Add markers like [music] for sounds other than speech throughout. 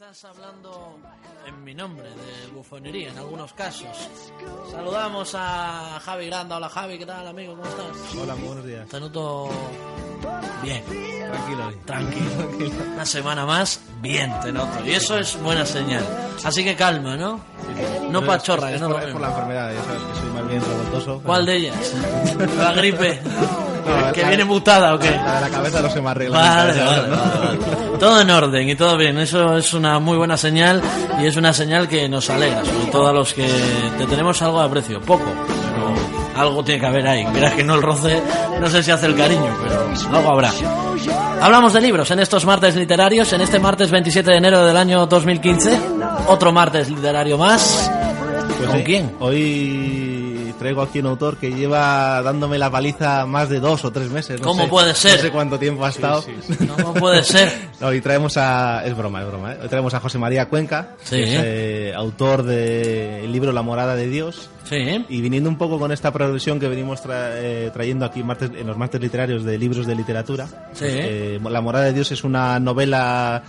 Quizás hablando en mi nombre de bufonería en algunos casos. Saludamos a Javi Granda. Hola Javi, ¿qué tal amigo? ¿Cómo estás? Hola, muy buenos días. Te noto bien, Tranquilo hoy. tranquilo. Una semana más, bien te noto. Y eso es buena señal. Así que calma, ¿no? No es- pachorra, es, que es no por, lo es por la enfermedad, ya sabes que soy más bien revoltoso. ¿Cuál de ellas? ¿La gripe? [laughs] No, ¿Que la- viene mutada o qué? La la cabeza no se me arregla. Vale, vale, ¿no? Todo en orden y todo bien. Eso es una muy buena señal y es una señal que nos alegra, sobre todo a los que te tenemos algo de aprecio. Poco, pero algo tiene que haber ahí. Mira que no el roce, no sé si hace el cariño, pero algo habrá. Hablamos de libros en estos martes literarios, en este martes 27 de enero del año 2015. Otro martes literario más. Pues ¿Con sí, quién? Hoy traigo aquí un autor que lleva dándome la paliza más de dos o tres meses. no ¿Cómo sé- puede ser? No sé cuánto tiempo ha estado. [laughs] No puede ser. No, hoy traemos a... Es broma, es broma. ¿eh? Hoy traemos a José María Cuenca, Sí. que es eh, autor del libro La morada de Dios. Sí. Y viniendo un poco con esta progresión que venimos tra- eh, trayendo aquí martes- en los martes literarios de libros de literatura, Sí. pues, eh, La morada de Dios es una novela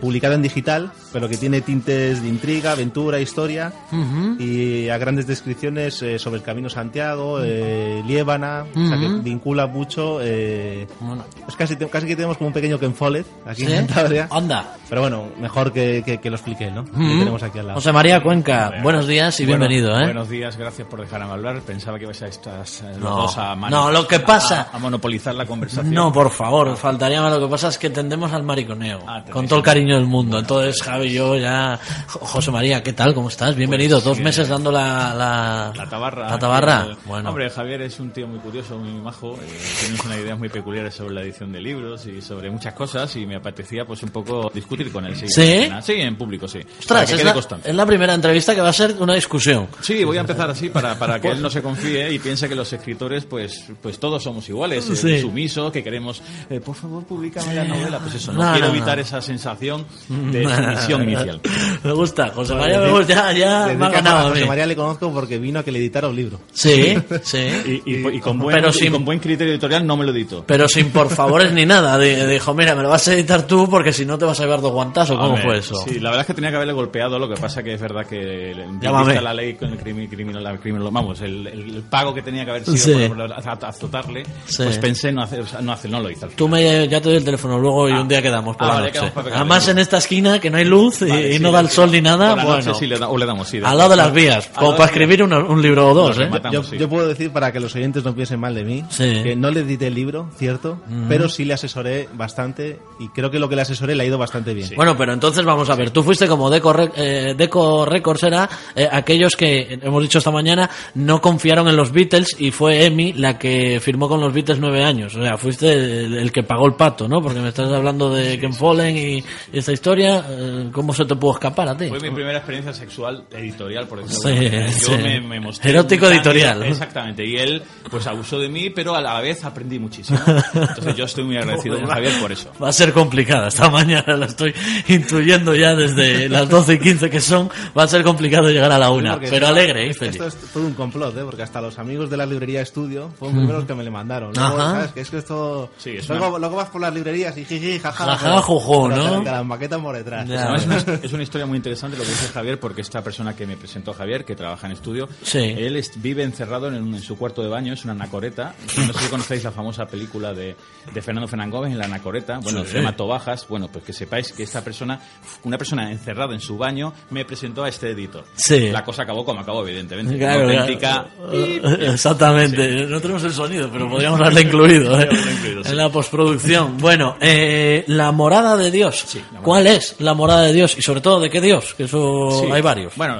publicada en digital, pero que tiene tintes de intriga, aventura, historia Ujú. y a grandes descripciones eh, sobre el Camino Santiago, eh, Liébana, o sea que vincula mucho. Eh, Bueno. pues casi, casi que tenemos como un pequeño Ken Follett aquí ¿Sí? en Cantabria. Anda. Pero bueno, mejor que, que, que lo explique él, ¿no? Lo Ujú. tenemos aquí al lado. José María Cuenca, buenos días y Bueno, bienvenido, ¿eh? Buenos días, gracias por dejarme hablar. Pensaba que ibais a estas eh, los No, dos a mano- no, lo que pasa- a, a monopolizar la conversación. No, por favor, faltaría más. Lo que pasa es que tendemos al mariconeo. Ah, con todo el un- cariño del mundo. Entonces, Javi yo ya. Jo- José María, ¿qué tal? ¿Cómo estás? Bienvenido. Pues, Dos meses dando la. La, La tabarra. La tabarra. Bueno. Hombre, Javier es un tío muy curioso, muy majo. eh, tienes unas ideas muy peculiares sobre la edición de libros y sobre muchas cosas y me apetecía pues un poco discutir con él. Sí, ¿Sí? Sí, en público, sí. Ostras, es la, es la primera entrevista que va a ser una discusión. Sí, voy a empezar así para, para que [laughs] él no se confíe y piense que los escritores, pues, pues todos somos iguales, eh, Sí. sumisos, que queremos, eh, por favor, públicame la novela. Pues eso, no, No, quiero no, no. evitar esa sensación de sumisión inicial. [laughs] Me gusta, José María, me gusta. Ya, ya me ha ganado a José. María le conozco porque vino a que le editara un libro. Sí, [laughs] sí. Y, y- y con buen, Pero y sin- con buen criterio editorial no me lo edito. Pero sin por [laughs] favores ni nada. Di- Dijo, mira, me lo vas a editar tú porque si no te vas a llevar dos guantazos. ¿Cómo fue eso? Sí, la verdad es que tenía que haberle golpeado, lo que pasa que es verdad que vista la ley con el crimen, criminal, la criminal- vamos, el, el- el pago que tenía que haber sido Sí. por, por az- azotarle, Sí. pues pensé no hacer, o sea, no hacer, no lo hice Tú me, ya te doy el teléfono luego y un día quedamos por Ah, la vale, noche. quedamos Además el en esta esquina que no hay luz y, Vale, y sí, no da el sol ni nada, bueno. sí le da- o le damos, sí, al lado de las vías, como para escribir un, un libro o dos, ¿eh? Yo, sí. yo puedo decir para que los oyentes no piensen mal de mí Sí. que no le edité el libro, cierto, pero sí le asesoré bastante y creo que lo que le asesoré le ha ido bastante bien. Bueno, pero entonces vamos a ver, tú fuiste como Deco, eh, Deco Records era eh, aquellos que, hemos dicho esta mañana, no confiaron en los Beatles y fue Emi la que firmó con los Beatles nueve años. O sea, fuiste el, el que pagó el pato, ¿no? Porque me estás hablando de Ken Follen y, y esta historia, eh, ¿cómo se te pudo escapar a ti? Fue mi primera experiencia sexual editorial, por ejemplo. Sí, Yo sí. me, me mostré Erótico editorial. Exactamente. Y él, pues abusó de mí, pero a la vez aprendí muchísimo. Entonces yo estoy muy [laughs] agradecido con Javier por eso. Va a ser complicada. Esta mañana la estoy intuyendo ya desde las 12 y 15 que son. Va a ser complicado llegar a la una. Porque Pero alegre y feliz. Esto es todo un complot, ¿eh? porque hasta los amigos de la librería Estudio fueron los primeros que me le mandaron. Luego, Ajá. ¿sabes? Que es que esto... Sí, es luego, una- luego vas por las librerías y jiji, jaja. Jaja, pero ¿no? Las maquetan por detrás. No, es, una, es una historia muy interesante lo que dice Javier, porque esta persona que me presentó Javier, que trabaja en estudio, Sí. él es- vive encerrado en, su cuarto de baño, es una anacoreta. No sé si conocéis la famosa película de, de Fernando Fernán Gómez en la anacoreta. Bueno, Sí. se llama Tobajas. Bueno, pues que sepáis que esta persona, una persona encerrada en su baño, me presentó a este editor. Sí. La cosa acabó como acabó, evidentemente. Claro, Una auténtica. claro. Exactamente. No tenemos el sonido, pero podríamos haberlo incluido, ¿eh? Sí. en la postproducción. Bueno, eh, la morada de Dios. Sí. ¿Cuál es la morada de Dios? Y sobre todo, ¿de qué Dios? Que eso Sí. hay varios. Bueno,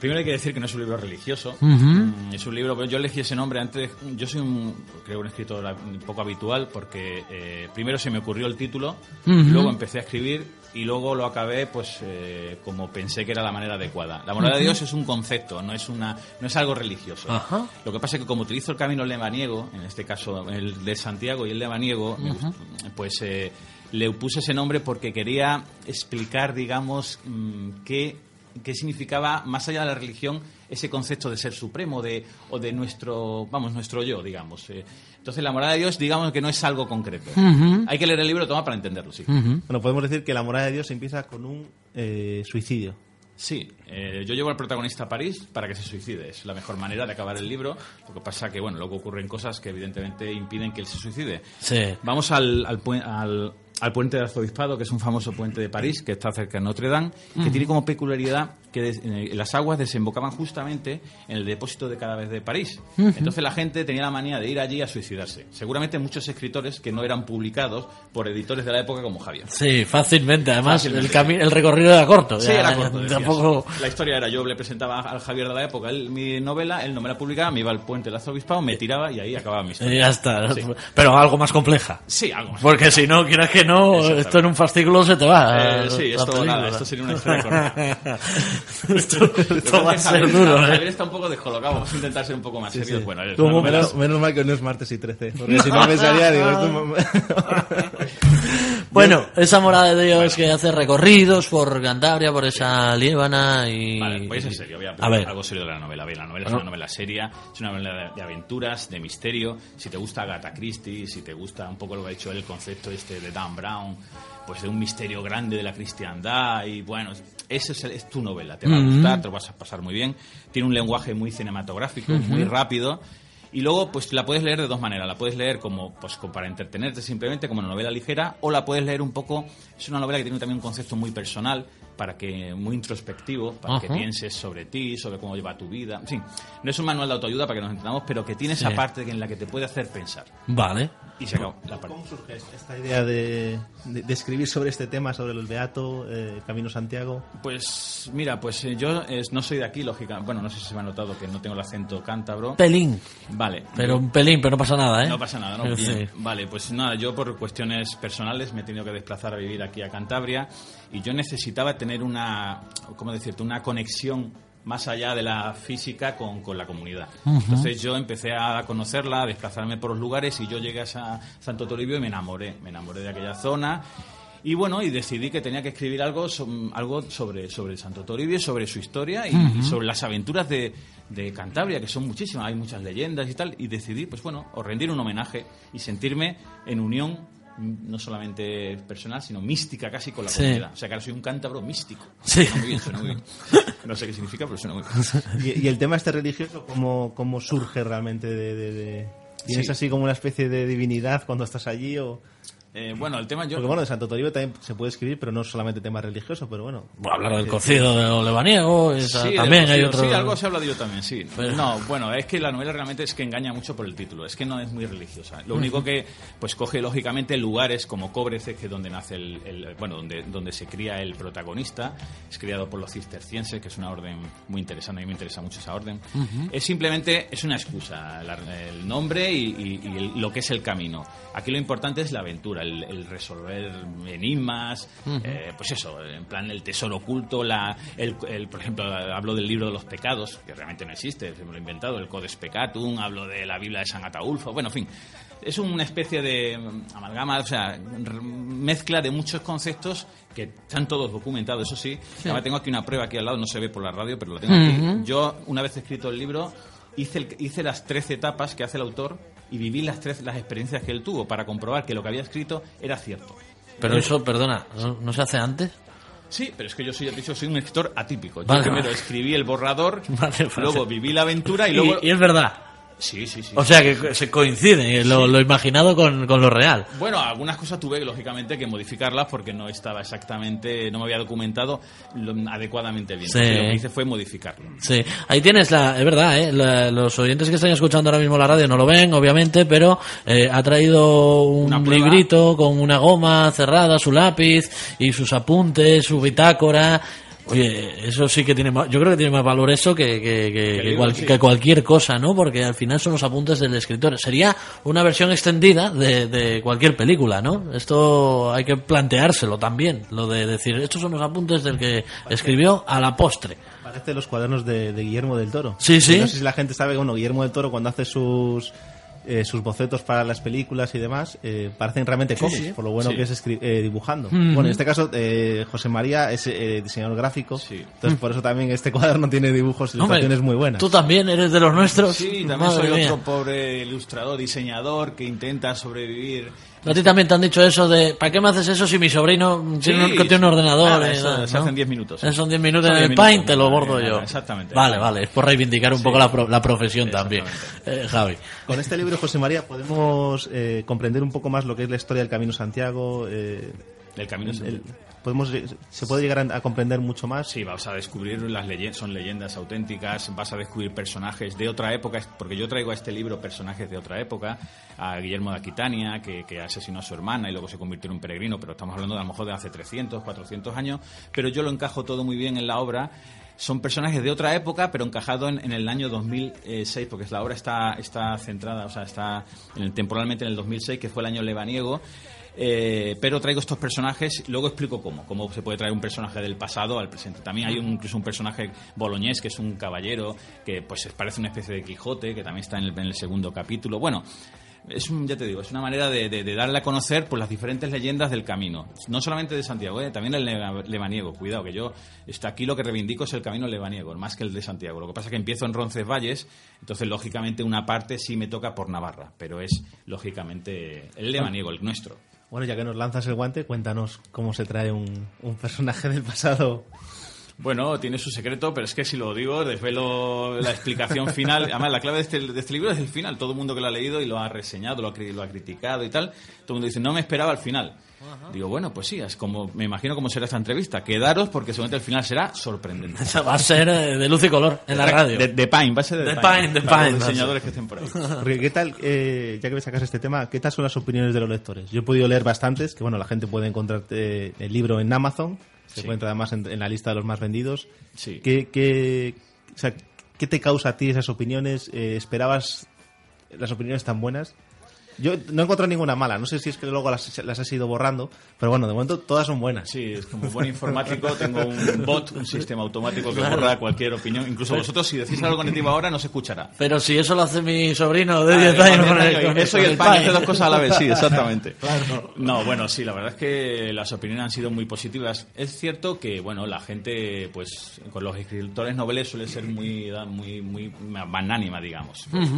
primero hay que decir que no es un libro religioso. Mm, Es un libro, pero yo elegí ese nombre antes. Yo soy un, creo, un escritor un poco habitual porque eh, primero se me ocurrió el título, Ujú. luego empecé a escribir y luego lo acabé pues eh, como pensé que era la manera adecuada. La morada de Dios es un concepto, no es una no es algo religioso. Ajá. Lo que pasa es que como utilizo el camino lebaniego, en este caso el de Santiago y el lebaniego, pues eh, le puse ese nombre porque quería explicar, digamos, mm, qué, qué significaba más allá de la religión ese concepto de ser supremo de, o de nuestro, vamos, nuestro yo, digamos. Eh, entonces la morada de Dios, digamos que no es algo concreto. Hay que leer el libro toma para entenderlo, sí. Bueno, podemos decir que la morada de Dios empieza con un eh, suicidio. Sí, eh, yo llevo al protagonista a París para que se suicide. Es la mejor manera de acabar el libro. Lo que pasa que, bueno, luego ocurren cosas que evidentemente impiden que él se suicide. Sí. Vamos al, al, al- al puente del Arzobispado, que es un famoso puente de París, que está cerca de Notre Dame, que tiene como peculiaridad que des- eh, las aguas desembocaban justamente en el depósito de cadáveres de París. Entonces la gente tenía la manía de ir allí a suicidarse. Seguramente muchos escritores que no eran publicados por editores de la época como Javier. Sí, fácilmente. Además, Fácilmente. el, el recorrido era corto. Sí, Ya, era corto. decías. Tampoco... La historia era, yo le presentaba al Javier de la época él, mi novela, él no me la publicaba, me iba al puente del arzobispado, me tiraba y ahí acababa mi Y historia. ya está. Sí. Pero algo más compleja. Sí, algo más. Porque si no, quieras que no, esto en un fascículo se te va. Eh, sí, esto, nada, esto sería una historia corta. [laughs] esto, esto va a ser Javier, duro, Javier ¿eh? está un poco descolocado, vamos a intentar ser un poco más serios. Bueno, es Como una menos, menos mal que no es martes y 13, porque si no pensaría, digo, esto- [laughs] [laughs] Bueno, esa morada de Dios que hace recorridos por Cantabria, por esa Líbana y... Vale, pues en serio, voy a, A ver. algo serio de la novela. A la novela es una novela seria, es una novela de, aventuras, de misterio. Si te gusta Agatha Christie, si te gusta un poco lo que ha dicho él, el concepto este de Dan Brown, pues de un misterio grande de la cristiandad y bueno, esa es, es tu novela. Te va a gustar, te lo vas a pasar muy bien. Tiene un lenguaje muy cinematográfico, muy rápido. Y luego, pues la puedes leer de dos maneras. La puedes leer como, pues, para entretenerte simplemente, como una novela ligera, o la puedes leer un poco. Es una novela que tiene también un concepto muy personal, para que muy introspectivo, para que Ajá. pienses sobre ti, sobre cómo lleva tu vida. En fin, no es un manual de autoayuda para que nos entendamos, pero que tiene esa Sí. parte en la que te puede hacer pensar. Vale. Y se acabó la parte. ¿Cómo surge esta idea de, de- de escribir sobre este tema, sobre el Beato, eh, Camino Santiago? Pues mira, pues eh, yo eh, no soy de aquí, lógica. Bueno, no sé si se me ha notado que no tengo el acento cántabro. Pelín. Vale. Pero un pelín, pero no pasa nada, ¿eh? No pasa nada, ¿no? Sí. Vale, pues nada, yo por cuestiones personales me he tenido que desplazar a vivir aquí a Cantabria y yo necesitaba tener una, ¿cómo decirte?, una conexión más allá de la física con, con la comunidad. Entonces yo empecé a conocerla, a desplazarme por los lugares y yo llegué a Sa- Santo Toribio y me enamoré, me enamoré de aquella zona. Y bueno, y decidí que tenía que escribir algo, so- algo sobre, sobre el Santo Toribio, sobre su historia y, y sobre las aventuras de, de Cantabria, que son muchísimas, hay muchas leyendas y tal, y decidí, pues bueno, o rendir un homenaje y sentirme en unión no solamente personal, sino mística casi con la Sí. comunidad. O sea que ahora soy un cántabro místico. Sí. Suena muy bien, suena muy bien. No sé qué significa, pero suena muy bien. [laughs] Y, y el tema este religioso, ¿cómo, cómo surge realmente de... de- de- ¿Tienes Sí. así como una especie de divinidad cuando estás allí? O... Eh, bueno, el tema yo... Porque bueno, de Santo Toribio también se puede escribir, pero no solamente tema religioso, pero bueno. Bueno, hablar del cocido de Olevaniego, esa- Sí, también del hay cocido. otro... Sí, algo se ha hablado yo también, sí. Pero- No, bueno, es que la novela realmente es que engaña mucho por el título, es que no es muy religiosa. Lo único que, pues coge lógicamente lugares como Cóbrece, que es donde nace el, el- bueno, donde, donde se cría el protagonista, es criado por los cistercienses, que es una orden muy interesante, a mí me interesa mucho esa orden. Es simplemente, es una excusa, la- el nombre y, y- y el- lo que es el camino. Aquí lo importante es la aventura, el, el resolver enigmas, eh, pues eso, en plan el tesoro oculto, la, el, el- por ejemplo, hablo del libro de los pecados, que realmente no existe, se me lo he inventado, el Codex Pecatum, hablo de la Biblia de San Ataulfo, bueno, en fin. Es una especie de amalgama, o sea, mezcla de muchos conceptos que están todos documentados, eso sí. Ahora tengo aquí una prueba aquí al lado, no se ve por la radio, pero lo tengo aquí. Yo, una vez escrito el libro, hice, el- hice las 13 etapas que hace el autor y viví las, tres, las experiencias que él tuvo para comprobar que lo que había escrito era cierto. Pero eso, perdona, ¿no, no se hace antes? Sí, pero es que yo soy, dicho, soy un escritor atípico. Yo Vale, primero vale. escribí el borrador, [laughs] Vale, luego viví la aventura y Y, luego... y es verdad. Sí, sí, sí. O sea que se coincide lo, lo imaginado con, con lo real. Bueno, algunas cosas tuve lógicamente que modificarlas porque no estaba exactamente, no me había documentado lo- adecuadamente bien. Sí. Lo que hice fue modificarlo. Sí, ahí tienes la, es verdad, ¿eh? La- los oyentes que están escuchando ahora mismo la radio no lo ven, obviamente, pero eh, ha traído un librito con una goma cerrada, su lápiz y sus apuntes, su bitácora. Oye, eso sí que tiene más, yo creo que tiene más valor eso que, que, que- que cual- que cualquier cosa, ¿no? Porque al final son los apuntes del escritor. Sería una versión extendida de, de cualquier película, ¿no? Esto hay que planteárselo también, lo de decir, estos son los apuntes del que escribió a la postre. Parece los cuadernos de, de Guillermo del Toro. Sí, sí. No sé si la gente sabe, bueno, Guillermo del Toro cuando hace sus eh, sus bocetos para las películas y demás, eh, parecen realmente cómics, por lo bueno Sí. que es escri- eh, dibujando. Bueno, en este caso, eh, José María es eh, diseñador gráfico, Sí. entonces por eso también este cuaderno [laughs] tiene dibujos y ilustraciones muy buenas. Tú también eres de los nuestros. Sí, también Madre soy mía. otro pobre ilustrador, diseñador que intenta sobrevivir. A ti también te han dicho eso de, ¿para qué me haces eso si mi sobrino tiene, un, Sí, tiene un ordenador? nada, y eso se ¿no? hacen 10 minutos. Eso Son 10 minutos Son en el 10 Paint, te lo bordo yo. exactamente. Vale, vale, es por reivindicar un Sí. poco la, pro- la profesión también. Eh, Javi. Con este libro, José María, podemos eh, comprender un poco más lo que es la historia del Camino Santiago. Eh, El camino es el- podemos, se puede llegar a, a comprender mucho más. Sí, vas a descubrir las leyendas, son leyendas auténticas, vas a descubrir personajes de otra época, porque yo traigo a este libro personajes de otra época, a Guillermo de Aquitania, que, que asesinó a su hermana y luego se convirtió en un peregrino, pero estamos hablando de a lo mejor de hace 300, 400 años, pero yo lo encajo todo muy bien en la obra. Son personajes de otra época, pero encajado en, en el año 2006, porque la obra está, está centrada, o sea, está en el- temporalmente en el 2006, que fue el año lebaniego. Eh, pero traigo estos personajes, luego explico cómo, cómo se puede traer un personaje del pasado al presente. También hay un- incluso un personaje boloñés que es un caballero que pues parece una especie de Quijote, que también está en el, segundo capítulo. Bueno, es un, ya te digo, es una manera de, de- darle a conocer pues, las diferentes leyendas del camino. No solamente de Santiago, eh, también el lebaniego. Cuidado, que yo está aquí lo que reivindico es el camino lebaniego, más que el de Santiago. Lo que pasa es que empiezo en Roncesvalles, entonces lógicamente una parte sí me toca por Navarra, pero es lógicamente el lebaniego, el nuestro. Bueno, ya que nos lanzas el guante, cuéntanos cómo se trae un, un personaje del pasado. Bueno, tiene su secreto, pero es que si lo digo, desvelo la explicación final. Además, la clave de este, de este libro es el final. Todo el mundo que lo ha leído y lo ha reseñado, lo ha, lo ha criticado y tal, todo el mundo dice, no me esperaba al final. Digo, bueno, pues sí, es como, me imagino cómo será esta entrevista. Quedaros porque seguramente el final será sorprendente. Esa [laughs] va a ser eh, de luz y color en la radio. De, de Pine, va a ser de, De Pine, de para Pine, los diseñadores que estén por ahí. [laughs] Porque, ¿qué tal, eh, ya que me sacas este tema, qué tal son las opiniones de los lectores? Yo he podido leer bastantes, que bueno, la gente puede encontrar eh, el libro en Amazon, se Sí. encuentra además en, en la lista de los más vendidos. Sí. ¿Qué, qué, o sea, ¿qué te causa a ti esas opiniones? Eh, ¿Esperabas las opiniones tan buenas? Yo no he encontrado ninguna mala, no sé si es que luego las, las has ido borrando, pero bueno, de momento todas son buenas. Sí, es como buen informático, tengo un bot, un sistema automático que borra cualquier opinión. Incluso vosotros, si decís algo negativo ahora, no se escuchará. Pero si eso lo hace mi sobrino de Ah, 10 el años con el, Eso y el pan, hace dos cosas a la vez, sí, exactamente. [laughs] No, bueno, sí, la verdad es que las opiniones han sido muy positivas. Es cierto que, bueno, la gente, pues, con los escritores noveles suele ser muy, muy, muy magnánima, digamos. Pues,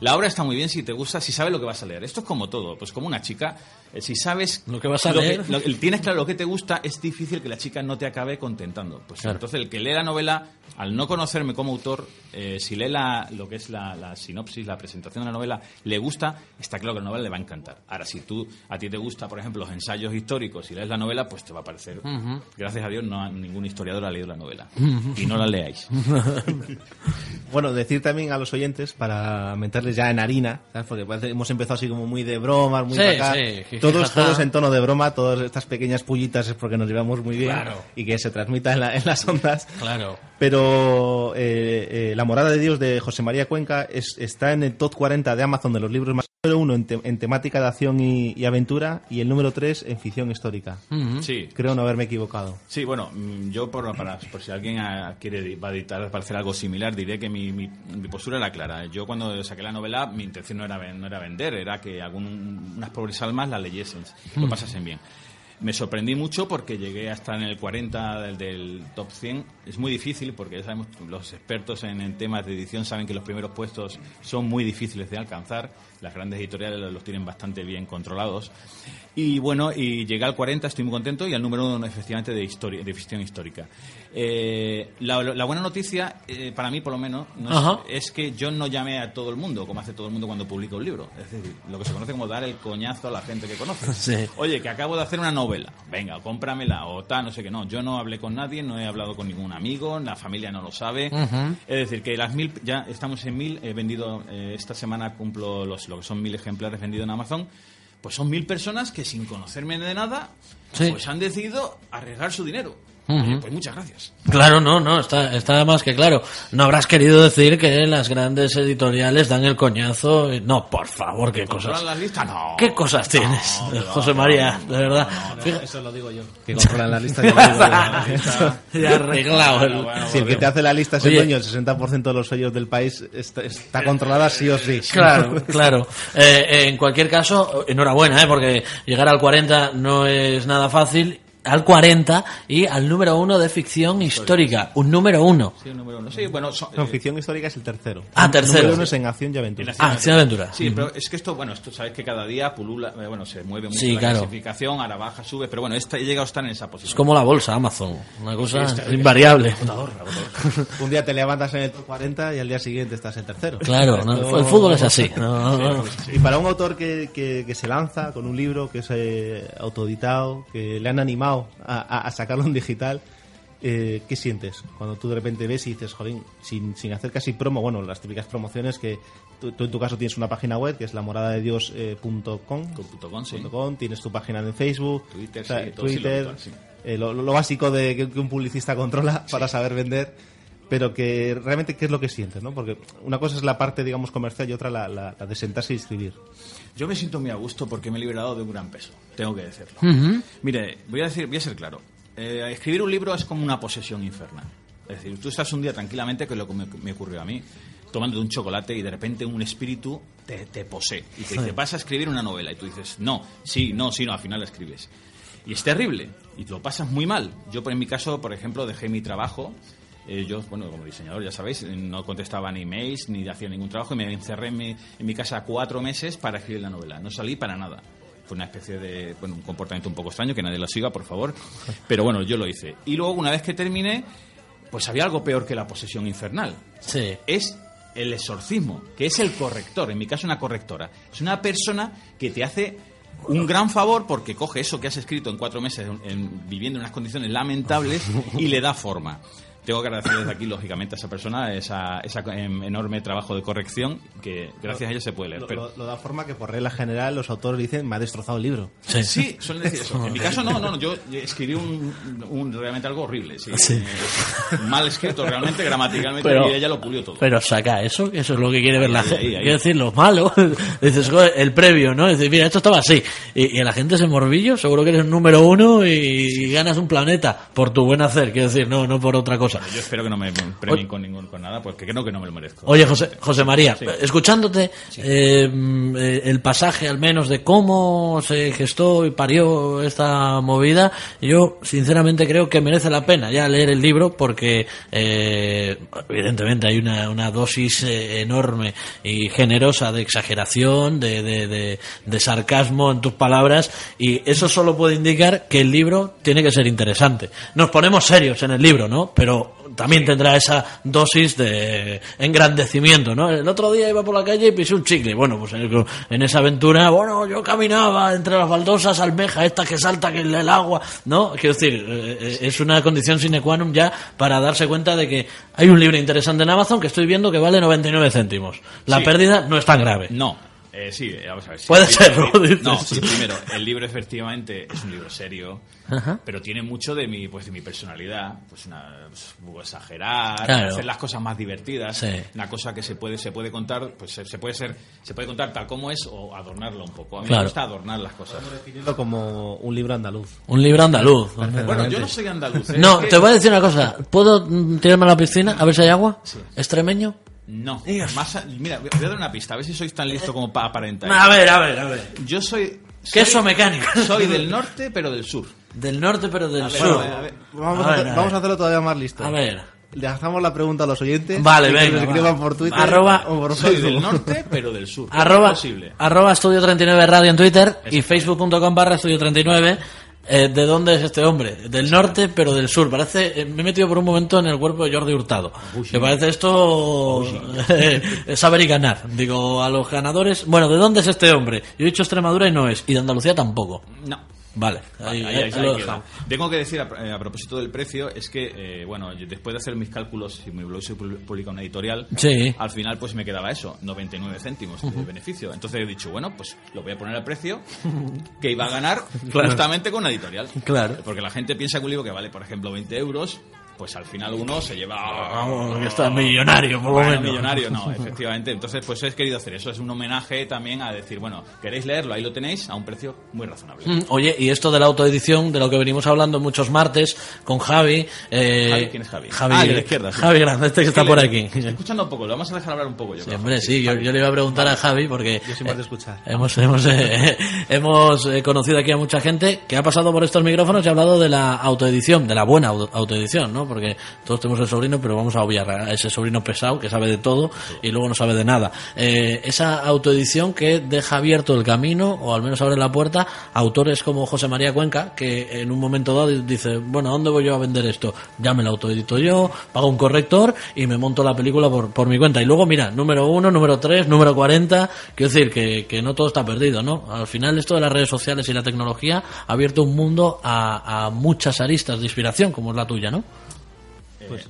La obra está muy bien si te gusta, si sabes lo que vas a leer. Esto es como todo, pues como una chica, eh, si sabes Lo que vas a leer. lo- tienes claro lo que te gusta, es difícil que la chica no te acabe contentando. Pues Claro. entonces el que lee la novela, al no conocerme como autor, eh, si lee la, lo que es la, la sinopsis, la presentación de la novela, le gusta, está claro que la novela le va a encantar. Ahora, si tú a ti te gusta, por ejemplo, los ensayos históricos y lees la novela, pues te va a parecer. Gracias a Dios, no ningún historiador ha leído la novela. Y no la leáis. [laughs] Bueno, decir también a los oyentes, para meterles ya en harina, ¿sabes? porque parece hemos empezado así como muy de bromas, muy Sí, acá. todos, todos en tono de broma, todas estas pequeñas pullitas es porque nos llevamos muy bien Claro. y que se transmita en, la- en las ondas. Claro. Pero eh, eh, La morada de Dios de José María Cuenca es- está en el top 40 de Amazon de los libros más número uno en, te- en temática de acción y, y aventura y el número 3 en ficción histórica. Sí. Creo no haberme equivocado. Sí, bueno, mm, yo por, para, por si alguien ah, quiere va a editar para hacer algo similar, diré que mi, mi, mi postura era clara. Yo cuando saqué la novela, mi intención no era, ven- no era vender, era que algún, unas pobres almas la leyesen, lo pasasen bien. Me sorprendí mucho porque llegué a estar en el 40 del, del top 100. Es muy difícil porque ya sabemos, los expertos en, en temas de edición saben que los primeros puestos son muy difíciles de alcanzar. Las grandes editoriales los tienen bastante bien controlados. Y bueno, y llegué al 40, estoy muy contento, y al número uno efectivamente de, historia, de ficción histórica. Eh, la, la buena noticia, eh, para mí por lo menos, no es- es, que yo no llamé a todo el mundo, como hace todo el mundo cuando publica un libro. Es decir, lo que se conoce como dar el coñazo a la gente que conoce. [laughs] Sí. Oye, que acabo de hacer una novela, venga, cómpramela, o tal, no sé qué, no. Yo no hablé con nadie, no he hablado con ningún amigo, la familia no lo sabe. Es decir, que las mil, ya estamos en mil, he vendido, eh, esta semana cumplo los, lo que son mil ejemplares vendidos en Amazon. pues son mil personas que sin conocerme de nada, Sí. pues han decidido arriesgar su dinero. Pues muchas gracias. Claro, no, no, está, está más que claro. No habrás querido decir que las grandes editoriales dan el coñazo. y- No, por favor, qué ¿Controlan cosas. las listas? No. ¿Qué cosas tienes, no, José María? no, de verdad. Eso lo digo yo. Que controlan la lista. ya lo digo yo. [laughs] [laughs] ya arreglado. el- Bueno, bueno, Si el que te hace la lista es el dueño, el 60% de los sellos del país está, está controlada sí o sí. [laughs] Claro, claro. Eh, eh, en cualquier caso, enhorabuena, ¿eh? porque llegar al 40 no es nada fácil. Al 40 y al número uno de ficción histórica. Un número uno. Sí, el número uno. Sí, bueno, son- No, eh, ficción histórica es el tercero. Ah, El tercero. número uno es en acción y aventura. En Ah, acción y aventura. Sí, pero es que esto, bueno, esto sabes que cada día pulula, eh, bueno, se mueve mucho Sí, la claro. clasificación, ahora baja, sube, pero bueno, esta he llegado a estar en esa posición. Es como la bolsa, Amazon. Una cosa Sí, está- invariable. [laughs] Un día te levantas en el top 40 y al día siguiente estás en tercero. Claro, no, Esto- el fútbol es así. No, no, no. Y para un autor que, que- que se lanza con un libro que es eh, autoeditado, que le han animado a, a- a sacarlo en digital, eh, ¿qué sientes cuando tú de repente ves y dices, joder, sin, sin hacer casi promo, bueno, las típicas promociones que tú, tú en tu caso tienes una página web que es la morada de Dios.com, com, sí. tienes tu página en Facebook, Twitter, o sea, sí, todo sí lo Twitter, eh, lo, lo básico de que, que un publicista controla [laughs] para saber vender, pero que realmente qué es lo que sientes, ¿no? Porque una cosa es la parte, digamos, comercial y otra la, la- la de sentarse y escribir. Yo me siento muy a gusto porque me he liberado de un gran peso, tengo que decirlo. Mire, voy a decir, voy a ser claro. Eh, escribir un libro es como una posesión infernal. Es decir, tú estás un día tranquilamente, que es lo que me, me ocurrió a mí, tomando un chocolate y de repente un espíritu te, te posee y te dice, vas a escribir una novela. Y tú dices, no, sí, no, sí, no, al final la escribes. Y es terrible y lo pasas muy mal. Yo, por- en mi caso, por ejemplo, dejé mi trabajo. Eh, yo, bueno, como diseñador, ya sabéis, no contestaba ni emails ni hacía ningún trabajo y me encerré en mi, en mi casa cuatro meses para escribir la novela. No salí para nada. Fue una especie de, bueno, un comportamiento un poco extraño, que nadie lo siga, por favor. [laughs] Pero bueno, yo lo hice. Y luego, una vez que terminé, pues había algo peor que la posesión infernal. Sí. Es el exorcismo, que es el corrector, en mi caso una correctora. Es una persona que te hace un gran favor porque coge eso que has escrito en cuatro meses en- en- viviendo en unas condiciones lamentables [laughs] y le da forma. Tengo que agradecer desde aquí, lógicamente, a esa persona, esa, esa em, enorme trabajo de corrección que gracias a ella se puede leer. Lo, Pero, lo- lo da forma que por regla general los autores dicen me ha destrozado el libro. Sí. Sí, suelen decir eso. En mi caso no, no, no, yo escribí un, un- realmente algo horrible, sí. Sí. Eh, Mal escrito realmente, gramaticalmente, Pero- y ella lo pulió todo. Pero saca eso, que eso es lo que quiere ver la Ahí, gente. ahí, ahí. Quiere decir, lo malo. [laughs] Dices, el previo, ¿no? Dices, mira, esto estaba así. Y, y la gente se morbillo, seguro que eres el número uno y, y ganas un planeta por tu buen hacer, quiero decir, no, no por otra cosa. Yo espero que no me premien con ningún con nada, porque creo que no me lo merezco. Oye, José, José María, Sí. escuchándote eh, mm, eh, el pasaje al menos de cómo se gestó y parió esta movida, yo sinceramente creo que merece la pena ya leer el libro porque eh, evidentemente hay una, una dosis eh, enorme y generosa de exageración, de, de, de- de sarcasmo en tus palabras y eso solo puede indicar que el libro tiene que ser interesante. Nos ponemos serios en el libro, ¿no? Pero también tendrá esa dosis de engrandecimiento, ¿no? El otro día iba por la calle y pisé un chicle. Bueno, pues en, esa aventura, bueno, yo caminaba entre las baldosas, almeja, esta que salta, que el, el agua, ¿no? Quiero decir, eh, eh, es una condición sine qua non ya para darse cuenta de que hay un libro interesante en Amazon que estoy viendo que vale 99 céntimos. La Sí. pérdida no es tan grave. No. Eh, sí, eh, vamos a ver. sí, Puede sí, serlo, sí. No, sí, primero, el libro efectivamente es un libro serio, Ajá. pero tiene mucho de mi, pues, de mi personalidad, pues una, pues, exagerar, Claro. hacer las cosas más divertidas, Sí. una cosa que se puede, se puede contar, pues se, se puede ser, se puede contar tal como es o adornarlo un poco. A mí Claro. me gusta adornar las cosas. Definirlo como un libro andaluz. Un libro andaluz. Bueno, yo no soy andaluz. ¿eh? No, te voy a decir una cosa. ¿Puedo tirarme a la piscina a ver si hay agua? ¿Extremeño? No, más, a- mira, voy a dar una pista, a ver si sois tan listo como para aparentar. A ver, a ver, a ver. Yo soy... Queso mecánico. [laughs] Soy del norte, pero del sur. Del norte, pero del ver, sur. a ver. Vamos, A a, ver, hacer- a vamos ver. a hacerlo todavía más listo. A ver. Le dejamos la pregunta a los oyentes. Vale, que venga, nos escriban va. por Twitter Arroba- o por Soy del Facebook. norte, pero del sur. Arroba, Es posible. arroba Estudio 39 Radio en Twitter y facebook.com barra Estudio 39. Eh, ¿De dónde es este hombre? Del norte, pero del sur. Parece, eh, me he metido por un momento en el cuerpo de Jordi Hurtado. Que parece esto [laughs] eh, saber y ganar. Digo, a los ganadores, bueno, ¿de dónde es este hombre? Yo he dicho Extremadura y no es. Y de Andalucía tampoco. No. Vale, Ahí- ahí, ahí- ahí ahí lo queda. Tengo que decir, a, eh, a propósito del precio, es que, eh, bueno, después de hacer mis cálculos, si mi blog se pu- publica una editorial, Sí. al final pues me quedaba eso, 99 céntimos de beneficio. Entonces he dicho, bueno, pues lo voy a poner al precio [laughs] que iba a ganar Claro. justamente con una editorial. Claro. Porque la gente piensa que un libro que vale, por ejemplo, 20 euros, pues al final uno se lleva... Vamos, que está millonario, por lo Bueno, menos. millonario, no, [laughs] efectivamente. Entonces, pues he querido hacer eso. Es un homenaje también a decir, bueno, queréis leerlo, ahí lo tenéis, a un precio muy razonable. Mm, Oye, y esto de la autoedición, de lo que venimos hablando muchos martes con Javi. Eh, Javi, ¿quién es Javi? Javi, Ah, de la izquierda, sí. Javi Grande, este que está por aquí. Estoy escuchando un poco, lo vamos a dejar hablar un poco yo. Sí, creo. hombre, sí, yo, yo le iba a preguntar a Javi porque Yo soy más de escuchar. hemos, [laughs] hemos, eh, hemos eh, conocido aquí a mucha gente que ha pasado por estos micrófonos y ha hablado de la autoedición, de la buena au- autoedición, ¿no? Porque todos tenemos el sobrino, pero vamos a obviar a ese sobrino pesado que sabe de todo y luego no sabe de nada. Eh, esa autoedición que deja abierto el camino, o al menos abre la puerta, autores como José María Cuenca, que en un momento dado dice, bueno, ¿a dónde voy yo a vender esto? Ya me lo autoedito yo, pago un corrector y me monto la película por, por mi cuenta. Y luego, mira, número uno, número tres, número 40, quiero decir que, que no todo está perdido, ¿no? Al final esto de las redes sociales y la tecnología ha abierto un mundo a, a muchas aristas de inspiración, como es la tuya, ¿no?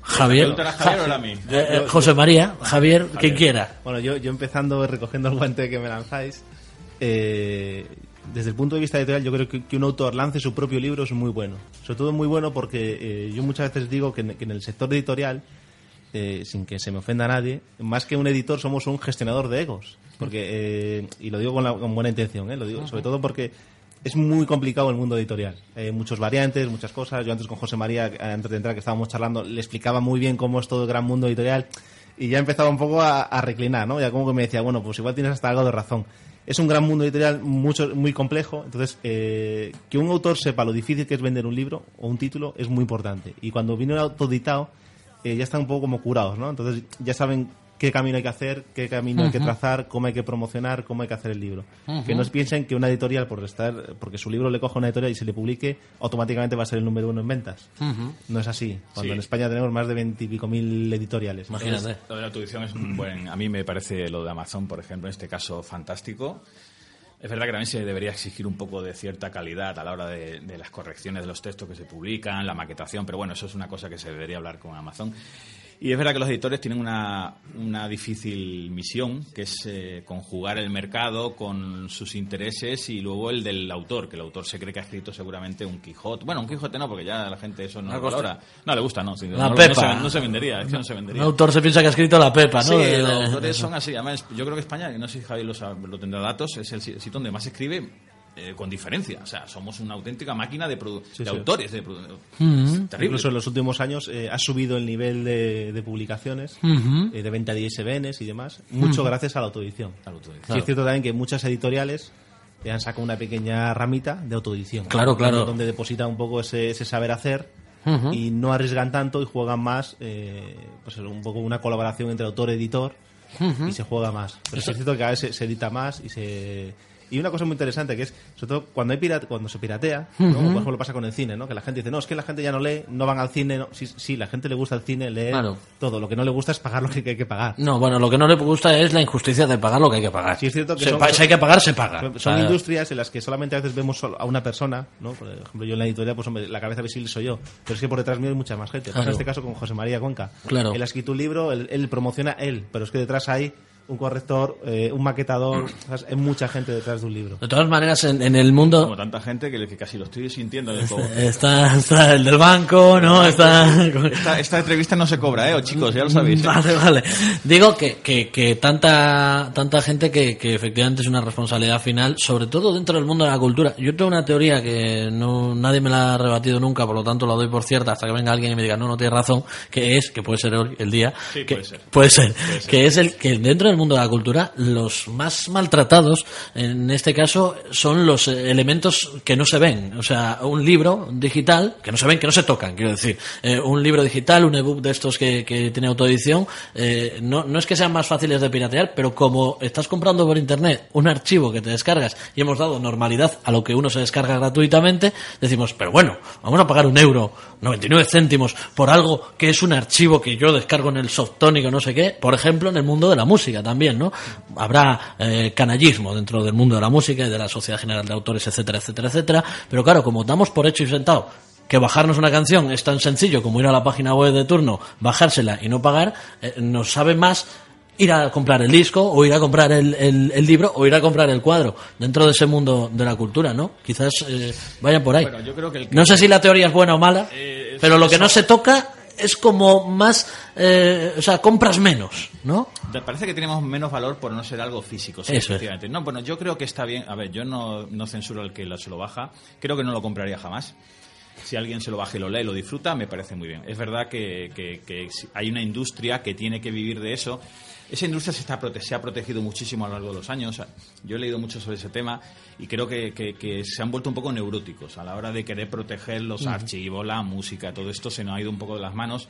Javier, ¿Preguntar a Javier o a mí? Eh, José María, Javier, quien quiera. Bueno, yo, yo empezando recogiendo el guante que me lanzáis, eh, desde el punto de vista editorial, yo creo que, que un autor lance su propio libro es muy bueno. Sobre todo muy bueno porque eh, yo muchas veces digo que en, que en el sector editorial, eh, sin que se me ofenda a nadie, más que un editor somos un gestionador de egos. Porque, eh, y lo digo con, la- con buena intención, eh, lo digo sobre todo porque es muy complicado el mundo editorial. Hay muchos variantes, muchas cosas. Yo antes con José María, eh, antes de entrar que estábamos charlando, le explicaba muy bien cómo es todo el gran mundo editorial y ya empezaba un poco a, a reclinar, ¿no? Ya como que me decía, bueno, pues igual tienes hasta algo de razón. Es un gran mundo editorial mucho, muy complejo, entonces eh, que un autor sepa lo difícil que es vender un libro o un título es muy importante. Y cuando viene autoeditado, eh, ya están un poco como curados, ¿no? Entonces ya saben qué camino hay que hacer, qué camino hay que trazar, cómo hay que promocionar, cómo hay que hacer el libro. Que no piensen que una editorial, por estar, porque su libro le coja una editorial y se le publique, automáticamente va a ser el número uno en ventas. No es así. Cuando Sí. en España tenemos más de veintipico mil editoriales. Imagínate. Lo de la autoedición es un buen. A mí me parece lo de Amazon, por ejemplo, en este caso, fantástico. Es verdad que también se debería exigir un poco de cierta calidad a la hora de, de las correcciones de los textos que se publican, la maquetación, pero bueno, eso es una cosa que se debería hablar con Amazon. Y es verdad que los editores tienen una, una difícil misión, que es eh, conjugar el mercado con sus intereses y luego el del autor, que el autor se cree que ha escrito seguramente un Quijote. Bueno, un Quijote no, porque ya la gente eso no cosa- valora. No le gusta, no. sí, La no, Pepa. No se, no se vendería, es que no se Un vendería. autor se piensa que ha escrito la Pepa, ¿no? Sí, De- los de- autores son así. Además, yo creo que España, no sé si Javi lo, sabe- lo tendrá datos, es el si- sitio donde más escribe eh, con diferencia. O sea, somos una auténtica máquina de, produ- Sí, de sí. autores. De terrible. Incluso en los últimos años eh, ha subido el nivel de, de publicaciones, eh, de venta de ISBNs y demás, mucho gracias a la autoedición. A la autoedición. Sí, es cierto también que muchas editoriales eh, han sacado una pequeña ramita de autoedición. Claro, claro. Donde, donde deposita un poco ese, ese saber hacer y no arriesgan tanto y juegan más, eh, pues un poco una colaboración entre autor y editor y se juega más. Pero es cierto que vez se, se edita más y se... Y una cosa muy interesante que es, sobre todo cuando hay pirat- cuando se piratea, ¿no? Como por ejemplo pasa con el cine, ¿no? Que la gente dice, no, es que la gente ya no lee, no van al cine, no. Sí, sí, la gente le gusta el cine, leer Claro. todo. Lo que no le gusta es pagar lo que hay que pagar. No, bueno, lo que no le gusta es la injusticia de pagar lo que hay que pagar. Sí, es cierto que Se son- pa- si hay que pagar, se paga. Son, industrias en las que solamente a veces vemos solo a una persona, ¿no? Por ejemplo, yo en la editorial, pues hombre, la cabeza visible soy yo, pero es que por detrás mío hay mucha más gente. Pasa Claro. en este caso con José María Cuenca. Claro. Él ha escrito un libro, él, él promociona él, pero es que detrás hay un corrector, eh, un maquetador, ¿sabes? hay mucha gente detrás de un libro. De todas maneras, en, en el Como mundo tanta gente que, que casi lo estoy sintiendo en el codo. está, está el del banco, ¿no? Está... Esta, esta entrevista no se cobra, ¿eh? O chicos, ya lo sabéis. ¿eh? Vale, vale. Digo que, que, que tanta, tanta gente que, que efectivamente es una responsabilidad final, sobre todo dentro del mundo de la cultura. Yo tengo una teoría que no, nadie me la ha rebatido nunca, por lo tanto la doy por cierta hasta que venga alguien y me diga, no, no tienes razón, que es, que puede ser hoy el día, Sí, que, puede ser. puede ser, que es el que dentro del mundo de la cultura los más maltratados, en este caso, son los eh, elementos que no se ven. O sea, un libro digital, que no se ven, que no se tocan, quiero decir. Eh, un libro digital, un ebook de estos que, que tiene autoedición, eh, no, no es que sean más fáciles de piratear, pero como estás comprando por internet un archivo que te descargas y hemos dado normalidad a lo que uno se descarga gratuitamente, decimos, pero bueno, vamos a pagar un euro, 99 céntimos, por algo que es un archivo que yo descargo en el Softonic o no sé qué, por ejemplo, en el mundo de la música también, ¿no? Habrá eh, canallismo dentro del mundo de la música y de la Sociedad General de Autores, etcétera, etcétera, etcétera. Pero claro, como damos por hecho y sentado que bajarnos una canción es tan sencillo como ir a la página web de turno, bajársela y no pagar, eh, nos sabe más ir a comprar el disco o ir a comprar el, el- el libro o ir a comprar el cuadro dentro de ese mundo de la cultura, ¿no? Quizás eh, vayan por ahí. Bueno, yo creo que el No sé si la teoría es buena o mala, Eh, pero lo que no se toca es como más, eh, o sea, compras menos, ¿no? Me Parece que tenemos menos valor por no ser algo físico, sí, Eso es. efectivamente. No, bueno, yo creo que está bien. A ver, yo no, no censuro al que lo- se lo baja. Creo que no lo compraría jamás. Si alguien se lo baja y lo lee y lo disfruta, me parece muy bien. Es verdad que, que- hay una industria que tiene que vivir de eso. Esa industria se, está se ha protegido muchísimo a lo largo de los años. Yo he leído mucho sobre ese tema y creo que, que- que se han vuelto un poco neuróticos a la hora de querer proteger los archivos, la música, todo esto se nos ha ido un poco de las manos.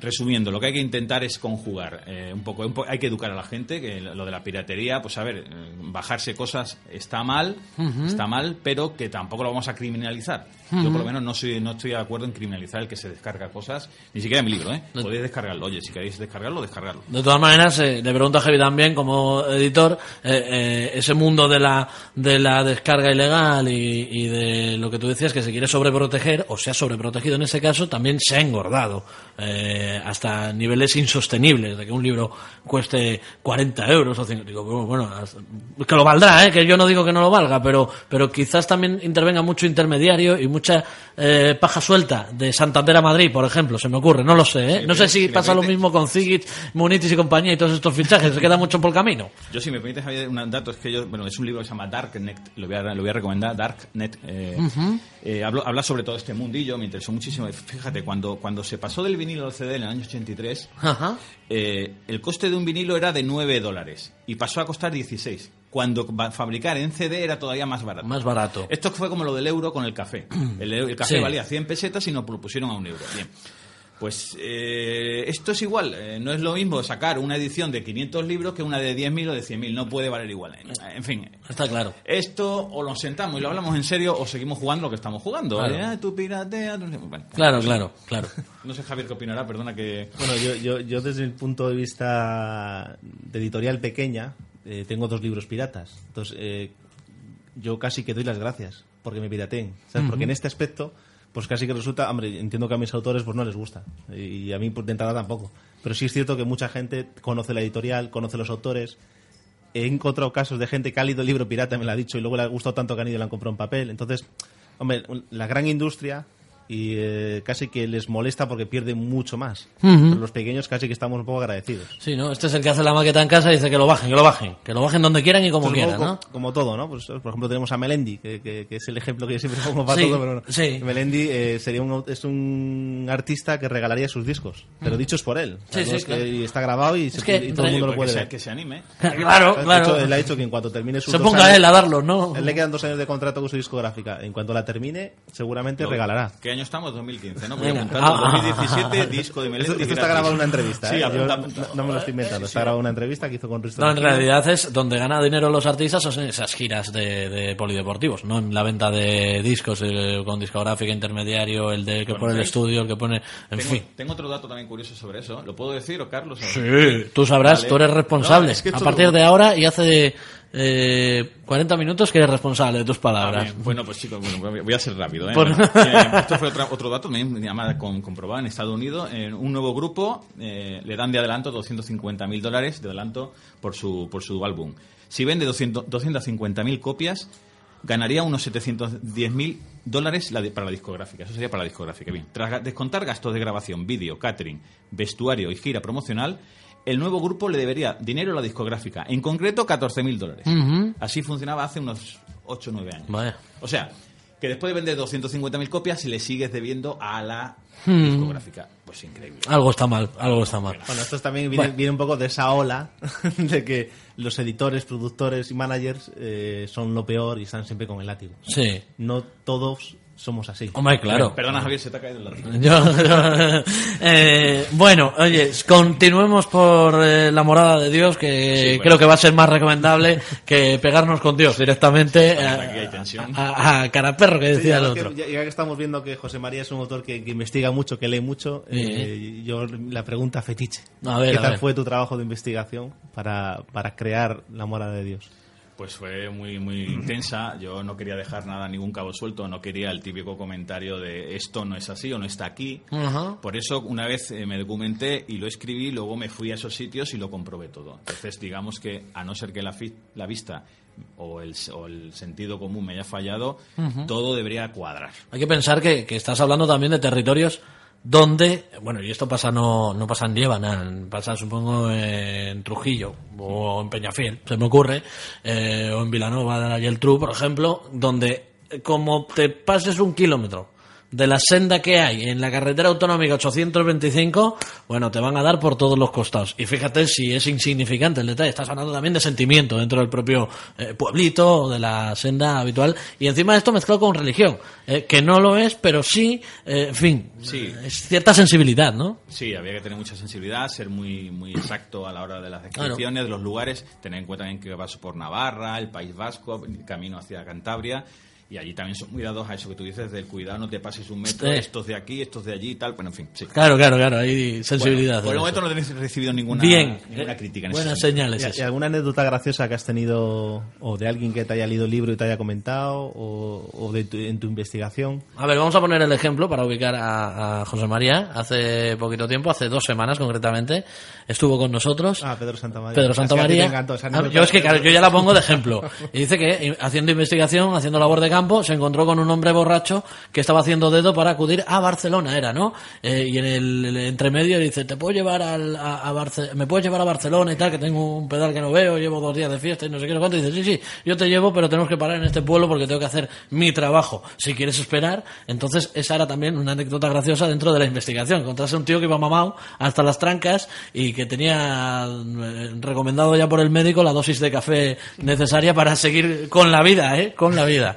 Resumiendo, lo que hay que intentar es conjugar eh, un poco, un hay que educar a la gente, que lo de la piratería, pues a ver, eh, bajarse cosas está mal, está mal, pero que tampoco lo vamos a criminalizar. Yo por lo menos no soy, no estoy de acuerdo en criminalizar el que se descarga cosas, ni siquiera mi libro, ¿eh? Podéis descargarlo, oye, si queréis descargarlo, descargarlo. De todas maneras, eh, le pregunto a Javi también, como editor, eh, eh, ese mundo de la, de la descarga ilegal y, y de lo que tú decías, que se quiere sobreproteger, o se ha sobreprotegido en ese caso, también se ha engordado eh, hasta niveles insostenibles, de que un libro cueste 40 euros o 50. Digo, bueno, que lo valdrá, ¿eh? que yo no digo que no lo valga, pero, pero quizás también intervenga mucho intermediario y mucha eh, paja suelta de Santander a Madrid, por ejemplo, se me ocurre, no lo sé, ¿eh? Sí, no sé si si pasa lo mismo con Zigit, Munitis y compañía y todos estos fichajes, se queda mucho por el camino. Yo, si me permites, Javier, un dato, es que yo, bueno, es un libro que se llama Darknet, lo voy a, lo voy a recomendar, Darknet. Eh, eh, hablo- habla sobre todo este mundillo, me interesó muchísimo. Fíjate, cuando, cuando se pasó del vinilo al CD en el año 83, Ajá. eh, el coste de un vinilo era de 9 dólares y pasó a costar 16. Cuando va- fabricar en CD era todavía más barato. Más barato. Esto fue como lo del euro con el café. [clears throat] El, el café Sí. valía 100 pesetas y nos lo pusieron a un euro. Bien. Pues eh, esto es igual. eh, no es lo mismo sacar una edición de 500 libros que una de 10.000 o de 100.000. No puede valer igual. En fin. Está claro. Esto o lo sentamos y lo hablamos en serio o seguimos jugando lo que estamos jugando. Claro. Eh, tú piratea, tú no sé- bueno, Claro, claro, claro. [laughs] No sé, Javier, qué opinará. Perdona que... Bueno, yo, yo, yo desde el punto de vista de editorial pequeña, eh, tengo dos libros piratas. Entonces, eh, yo casi que doy las gracias porque me pirateen. ¿sabes? Porque en este aspecto, pues casi que resulta, hombre, entiendo que a mis autores pues no les gusta. Y a mí pues, de entrada tampoco. Pero sí es cierto que mucha gente conoce la editorial, conoce los autores. He encontrado casos de gente que ha leído el libro pirata, me lo ha dicho, y luego le ha gustado tanto que han ido y lo han comprado en papel. Entonces, hombre, la gran industria y eh, casi que les molesta porque pierden mucho más. Pero los pequeños casi que estamos un poco agradecidos. Sí, ¿no? Este es el que hace la maqueta en casa y dice que lo bajen, que lo bajen. Que lo bajen donde quieran y como Esto es un quieran, poco ¿no? co- Como todo, ¿no? Pues, por ejemplo, tenemos a Melendi, que, que- que es el ejemplo que yo siempre pongo para Sí, todo, pero no. sí. Melendi eh, sería un, es un artista que regalaría sus discos, pero dichos por él. O sea, Mm. Sí, no sí, es que- claro. y está grabado y, se- y todo el mundo lo puede ver. que se anime. [laughs] Claro, claro. hecho, él ha dicho que en cuanto termine sus Se ponga años- él a darlo, ¿no? Él le quedan dos años de contrato con su discográfica. En cuanto la termine, seguramente regalará. ¿Qué año estamos? 2015, ¿no? Voy apuntando. Ah, ah, 2017, disco de Melendi. Esto, esto está grabado en una entrevista, Sí, ¿eh? Yo apunta, no, apunta. no me lo estoy inventando. Está grabado en una entrevista que hizo con Risto. No, en realidad es donde gana dinero los artistas son en esas giras de, de polideportivos, no en la venta de discos eh, con discográfica intermediario, el de que Bueno, pone el sí. estudio, el que pone, en Tengo, fin. tengo otro dato también curioso sobre eso. ¿Lo puedo decir o Carlos? Sí, tú sabrás, Vale. tú eres responsable. No, es que a partir lo- de ahora y hace eh, 40 minutos que eres responsable de tus Ah, palabras. bien. Bueno, pues chicos, bueno, voy a ser rápido. ¿eh? Por- Bueno, eh, [laughs] esto fue otra- otro dato también además, con, comprobado en Estados Unidos. En un nuevo grupo eh, le dan de adelanto 250 mil dólares de adelanto por su, por su álbum. Si vende 200 250 mil copias, ganaría unos 710 mil dólares para la discográfica. Eso sería para la discográfica. Bien, tras descontar gastos de grabación, vídeo, catering, vestuario y gira promocional, el nuevo grupo le debería dinero a la discográfica, en concreto 14 mil dólares. Ujú. Así funcionaba hace unos 8 o 9 años. O sea, que después de vender 250.000 copias le sigues debiendo a la Hmm. discográfica. Pues increíble. Algo está mal, algo está mal. Bueno, esto también viene, Bueno. viene un poco de esa ola [laughs] de que los editores, productores y managers eh, son lo peor y están siempre con el látigo. Sí. No todos somos así. Hombre, claro. Perdona, Javier, se te ha caído el ladrillo. Yo- yo- eh, bueno, oye, continuemos por eh, la morada de Dios, que Sí, bueno. creo que va a ser más recomendable que pegarnos con Dios directamente Bueno, a, aquí hay tensión. a- a cara perro que Sí, decía el además que otro. ya, ya que estamos viendo que José María es un autor que, que investiga mucho, que lee mucho, Sí. eh, yo la pregunta fetiche. A ver, ¿Qué a tal ver. fue tu trabajo de investigación para, para crear la morada de Dios? Pues fue muy muy intensa. Yo no quería dejar nada, ningún cabo suelto. No quería el típico comentario de esto no es así o no está aquí. Por eso, una vez eh, me documenté y lo escribí, luego me fui a esos sitios y lo comprobé todo. Entonces, digamos que, a no ser que la, la vista o el, o el sentido común me haya fallado, todo debería cuadrar. Hay que pensar que, que estás hablando también de territorios donde, bueno, y esto pasa no, no pasa en Líbana, pasa supongo en Trujillo o en Peñafiel, se me ocurre, eh, o en Vilanova y el Tru, por ejemplo, donde eh, como te pases un kilómetro de la senda que hay en la carretera autonómica 825, bueno, te van a dar por todos los costados. Y fíjate si es insignificante el detalle, estás hablando también de sentimiento dentro del propio eh, pueblito o de la senda habitual. Y encima de esto mezclado con religión, eh, que no lo es, pero sí, eh, en fin, Sí. es cierta sensibilidad, ¿no? Sí, había que tener mucha sensibilidad, ser muy, muy exacto a la hora de las descripciones de los lugares, tener en cuenta también que vas por Navarra, el País Vasco, camino hacia Cantabria. Y allí también son muy dados a eso que tú dices del cuidado, no te pases un metro, Sí. estos de aquí, estos de allí y tal. Bueno, en fin, sí. Claro, claro, claro, hay sensibilidad. Bueno, por el momento eso. no he recibido ninguna, Bien, ninguna eh, crítica en ese buenas señales. ¿Y, y alguna anécdota graciosa que has tenido o de alguien que te haya leído el libro y te haya comentado o, o de tu- en tu investigación? A ver, vamos a poner el ejemplo para ubicar a, a José María. Hace poquito tiempo, hace dos semanas concretamente, estuvo con nosotros. Ah, Pedro Santamaría. Pedro Así a ti Santamaría. te encantó esa anécdota. yo es que claro, yo ya la pongo de ejemplo. Y dice que eh, haciendo investigación, haciendo labor de campo, se encontró con un hombre borracho que estaba haciendo dedo para acudir a Barcelona, era, ¿no? Eh, y en el, el entremedio dice, ¿te puedo llevar al, a, a Barce- me puedes llevar a Barcelona y tal, que tengo un pedal que no veo, llevo dos días de fiesta y no sé qué, no cuánto. Y dice, sí, sí, yo te llevo, pero tenemos que parar en este pueblo porque tengo que hacer mi trabajo. Si quieres esperar, entonces esa era también una anécdota graciosa dentro de la investigación. Encontrarse un tío que iba mamado hasta las trancas y que tenía eh, recomendado ya por el médico la dosis de café necesaria para seguir con la vida, ¿eh? Con la vida.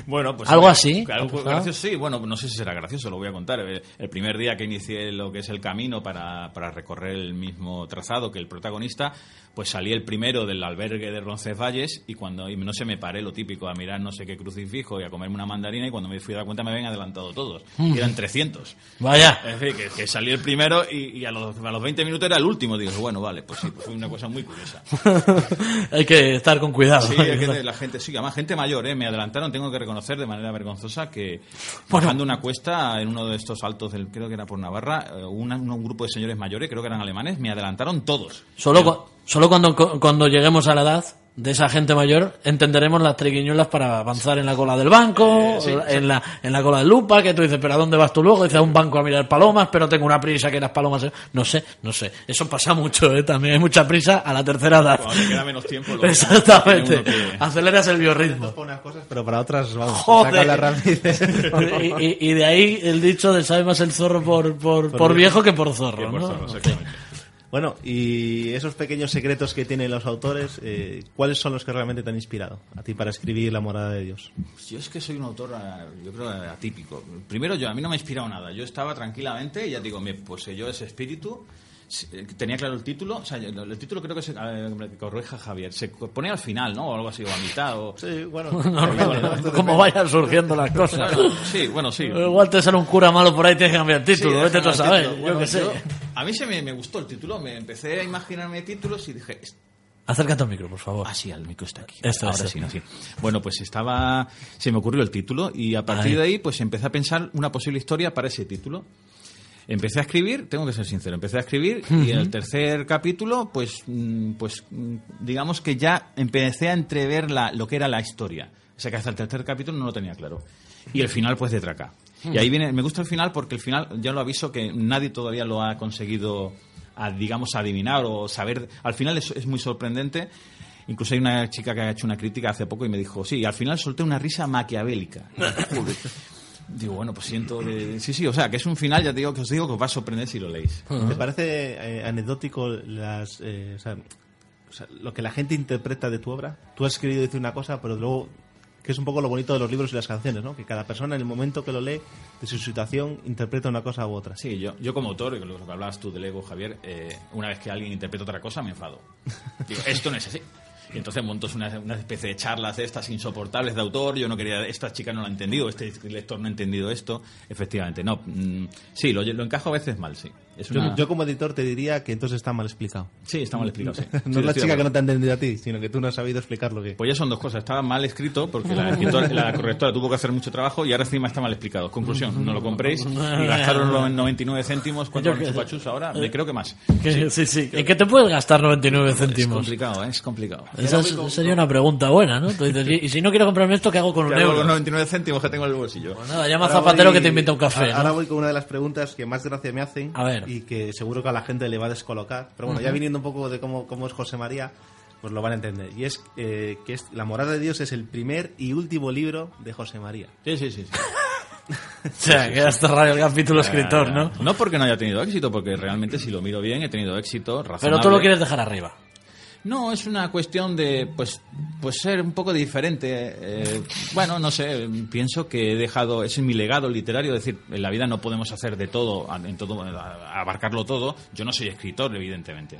Bueno, pues ¿Algo así? Algo ¿Te ha gracioso, sí. Bueno, no sé si será gracioso, lo voy a contar. El, primer día que inicié lo que es el camino para, para recorrer el mismo trazado que el protagonista, pues salí el primero del albergue de Roncesvalles y cuando y no se me paré lo típico a mirar no sé qué crucifijo y a comerme una mandarina y cuando me fui a dar cuenta me habían adelantado todos. Y eran 300. Vaya. Es decir, que, que salí el primero y, y a, los, a los 20 minutos era el último. Digo, bueno, vale, pues sí, pues fue una cosa muy curiosa. [laughs] Hay que estar con cuidado. Sí, es que [laughs] la gente, sí, además gente mayor, ¿eh? me adelantaron, tengo que reconocer de manera vergonzosa que Bueno. bajando una cuesta en uno de estos altos, del, creo que era por Navarra, eh, una- un grupo de señores mayores, creo que eran alemanes, me adelantaron todos. Solo, cu- solo cuando, cuando lleguemos a la edad de esa gente mayor entenderemos las triquiñuelas para avanzar en la cola del banco, Eh, sí, en, la, en la cola del lupa, que tú dices, pero ¿a dónde vas tú luego? Dices, a un banco a mirar palomas, pero tengo una prisa que las palomas... se-". No sé, no sé. Eso pasa mucho, ¿eh? También hay mucha prisa a la tercera edad. Cuando te queda menos tiempo, luego Exactamente. que- Aceleras el biorritmo. Para unas cosas, pero para otras, vamos, Joder. la [laughs] y, y- y de ahí el dicho de sabe más el zorro por, por, por viejo que por zorro. que por ¿no? zorro, exactamente. Bueno, y esos pequeños secretos que tienen los autores, eh, ¿cuáles son los que realmente te han inspirado a ti para escribir La morada de Dios? Yo es que soy un autor, eh, yo creo, atípico. Primero, yo a mí no me ha inspirado nada. Yo estaba tranquilamente, ya digo, me poseyó ese espíritu. Eh, Tenía claro el título, o sea, el título creo que se que corrija Javier, se pone al final, ¿no? O algo así, o a mitad, o... Sí, bueno, [laughs] Como vayan surgiendo las cosas. Bueno, sí, bueno, sí. [laughs] Igual te sale un cura malo por ahí tienes que cambiar el título, Sí, vete tú a el saber. título. Yo Bueno, qué sé. a mí se me, me gustó el título, me empecé a imaginarme títulos y dije, Acércate al micro, por favor. Ah, sí, al micro está aquí. Esto, Ahora esto. sí, no, sí. Bueno, pues estaba. Se me ocurrió el título y a partir Ahí. de ahí, pues empecé a pensar una posible historia para ese título. Empecé a escribir, tengo que ser sincero, empecé a escribir y en el tercer capítulo, pues, mm, pues mm, digamos que ya empecé a entrever la, lo que era la historia. O sea que hasta el tercer capítulo no lo tenía claro. Y el final, pues, de traca. Y ahí viene, me gusta el final porque el final, ya lo aviso, que nadie todavía lo ha conseguido, a, digamos, adivinar o saber. Al final es, es muy sorprendente. Incluso hay una chica que ha hecho una crítica hace poco y me dijo, sí, al final solté una risa maquiavélica. [laughs] [laughs] Digo, bueno, pues siento que... Sí, sí, o sea, que es un final, ya te digo que os digo que os va a sorprender si lo leéis. ¿Te parece eh, anecdótico las, eh, o sea, o sea, lo que la gente interpreta de tu obra? Tú has y dices una cosa, pero luego que es un poco lo bonito de los libros y las canciones, ¿no? Que cada persona en el momento que lo lee, de su situación, interpreta una cosa u otra. Sí, yo, yo como autor, y lo que hablabas tú del ego, Javier, eh, una vez que alguien interpreta otra cosa, me enfado. Digo, esto no es así. Y entonces montas una, una especie de charlas de estas insoportables de autor. Yo no quería, esta chica no lo ha entendido, este lector no ha entendido esto. Efectivamente, no. mm, sí, lo, lo encajo a veces mal, sí. Es Yo, una- yo como editor te diría que entonces está mal explicado. Sí, está mal explicado, sí. [laughs] no Sí, es la chica que no te ha entendido a ti, sino que tú no has sabido explicarlo bien. Pues ya son dos cosas. Estaba mal escrito porque la, escritora- la correctora tuvo que hacer mucho trabajo y ahora encima está mal explicado. Conclusión, no lo compréis y gastaron los 99 céntimos. ¿Cuánto que- chupachus ahora? Me creo que más. Que- sí, sí. ¿En qué te puedes gastar 99 Es céntimos? complicado, ¿eh? es complicado. Esa es- sería una pregunta buena, ¿no? Tú dices, y, y si no quiero comprarme esto, ¿qué hago con un ¿Qué hago con euro? los 99 céntimos que tengo en el bolsillo? Pues nada, llama a Ahora Zapatero voy- que te invita un café. Ahora ¿no? voy con una de las preguntas que más gracia me hacen A ver. Y que seguro que a la gente le va a descolocar. Pero bueno, ya viniendo un poco de cómo, cómo es José María, pues lo van a entender. Y es eh, que es, La morada de Dios es el primer y último libro de José María. Sí, sí, sí. sí. [laughs] O sea, que has cerrado el capítulo escritor, ¿no? No porque no haya tenido éxito, porque realmente si lo miro bien he tenido éxito razonable. Pero tú lo quieres dejar arriba. No, es una cuestión de, pues, pues ser un poco diferente. eh, bueno, no sé, pienso que he dejado, ese es mi legado literario, es decir, en la vida no podemos hacer de todo, en todo, abarcarlo todo. Yo no soy escritor, evidentemente.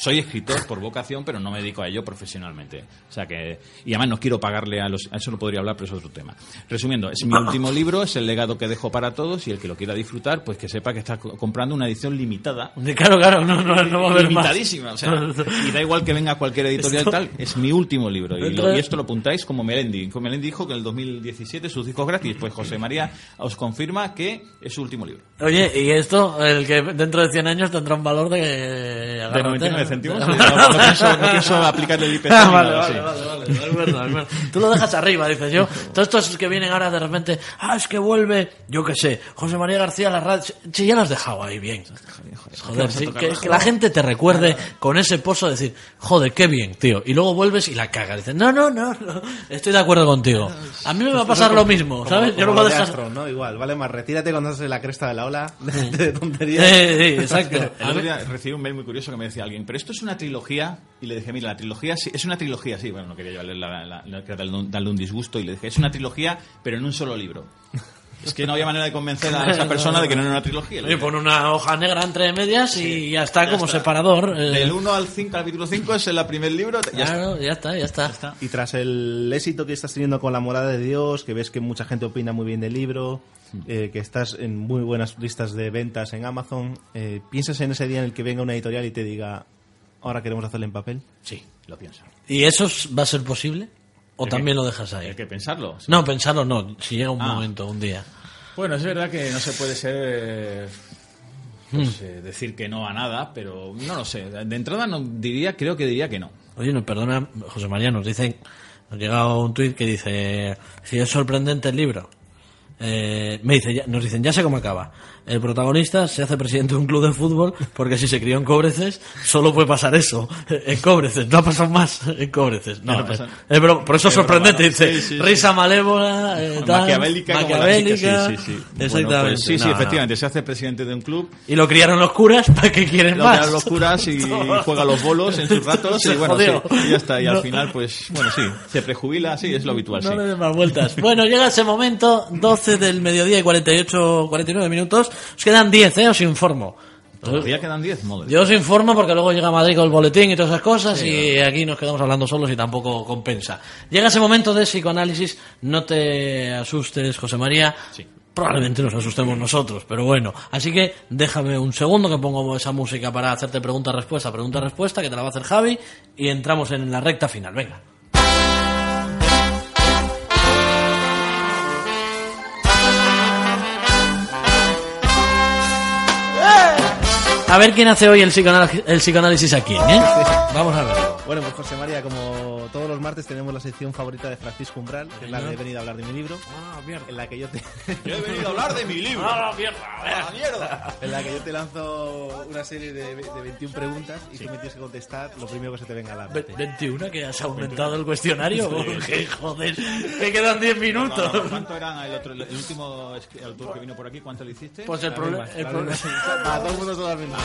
Soy escritor por vocación, pero no me dedico a ello profesionalmente. O sea que, y además no quiero pagarle a los, a eso no podría hablar, pero es otro tema. Resumiendo, es mi último [coughs] libro, es el legado que dejo para todos y el que lo quiera disfrutar, pues que sepa que está co- comprando una edición limitada [laughs] Claro, claro, no, no, no va a haber más. limitadísima. O sea, [laughs] y da igual que venga cualquier editorial Esto- tal, es mi último libro. Y, lo- esto lo apuntáis como Melendi. Como Melendi dijo que en el 2017 sus discos gratis. Pues José María os confirma que es su último libro. Oye, y esto, el que dentro de 100 años tendrá un valor de... De agárrate, 99 ¿no? Céntimos. [laughs] No, no pienso, no pienso aplicarle el IPC. Ah, vale, nada, vale, sí. vale, vale, es verdad, es verdad. Tú lo dejas arriba, dices yo. [laughs] Todos estos que vienen ahora de repente, ah, es que vuelve, yo qué sé, José María García, la radio. Sí, ya lo has dejado ahí bien. Joder, sí, que, que la gente te recuerde con ese pozo de decir, joder, qué bien, tío. Y luego vuelves y la cagas. Dices, no, no, no, no, estoy de acuerdo contigo. A mí me va a pasar lo mismo, ¿sabes? Yo no Como voy a lo de dejar. Astro, ¿no? Igual, vale más, retírate cuando en la cresta de la ola [laughs] de, de tonterías. Eh, sí, exacto. Recibí un mail muy curioso que me decía alguien, pero esto es una trilogía. Y le dije, mira, la trilogía sí, es una trilogía, sí. Bueno, no quería yo la- la- la- darle un- darle un disgusto. Y le dije, es una trilogía, pero en un solo libro. [laughs] Es que no había manera de convencer a esa persona de que no era una trilogía. Dije, pone una hoja negra entre medias y ya está ya como está. separador. eh, Del 1 al 5, capítulo 5 es el primer libro. Ya está. claro, ya está, ya está. Y tras el éxito que estás teniendo con La morada de Dios, que ves que mucha gente opina muy bien del libro, eh, que estás en muy buenas listas de ventas en Amazon, eh, ¿piensas en ese día en el que venga una editorial y te diga, ahora queremos hacerle en papel? Sí, lo pienso. ¿Y eso es- va a ser posible? ¿O ¿El también lo dejas ahí? Hay que pensarlo. No, pensarlo no. Si llega un Ah. momento, un día. Bueno, es verdad que no se puede ser. eh, Hmm. pues, eh, decir que no a nada, pero no lo sé. De entrada no diría, creo que diría que no. Oye, no, perdona, José María, nos dicen, nos ha llegado un tuit que dice, si es sorprendente el libro. Eh, me dice, ya- nos dicen, ya sé cómo acaba. El protagonista se hace presidente de un club de fútbol porque si se crió en Cobreces, solo puede pasar eso. En Cobreces, no ha pasado más en Cobreces. No, no pasa- eh, eh, pero por eso es Es broma, sorprendente, dice, Sí, sí, sí. risa malévola, eh, tal, maquiavélica, maquiavélica, chica, sí, sí, sí. Bueno, Exactamente. pues sí, sí, No, no. efectivamente, se hace presidente de un club, Y lo criaron los curas, [laughs] ¿para qué quieren lo más? los curas y [laughs] juega los bolos en sus ratos [laughs] y bueno, sí, y ya está. Y al final, pues, bueno, sí, se prejubila, sí, es lo habitual, No sí. le des más vueltas. Bueno, llega ese momento, 12 del mediodía y 48, 49 minutos. Os quedan 10, ¿eh? Os informo. Todavía quedan 10 modos. Yo os informo porque luego llega Madrid con el boletín y todas esas cosas y aquí nos quedamos hablando solos y tampoco compensa. Llega ese momento de psicoanálisis, no te asustes, José María. Sí. Probablemente nos asustemos nosotros, pero bueno. Así que déjame un segundo que pongo esa música para hacerte pregunta-respuesta, pregunta-respuesta, que te la va a hacer Javi, y entramos en la recta final. Venga. A ver quién hace hoy el psicoanálisis, el a ¿eh? Vamos a verlo. Bueno, pues José María, como todos los martes tenemos la sección favorita de Francisco Umbral, que es la de venir a hablar de mi libro, en la que yo te, Yo he venido a hablar de mi libro. ¡Ah, ¡Ah, mierda! en la que yo te lanzo una serie de, de 21 preguntas y tú me tienes que contestar lo primero que se te venga a la mente. 21, que has aumentado el cuestionario. Joder, me quedan 10 minutos. No, no, ¿Cuánto era el, otro, el último escri- autor que vino por aquí? ¿Cuánto le hiciste? Pues el problema. El problema. Para todo el mundo son las mismas.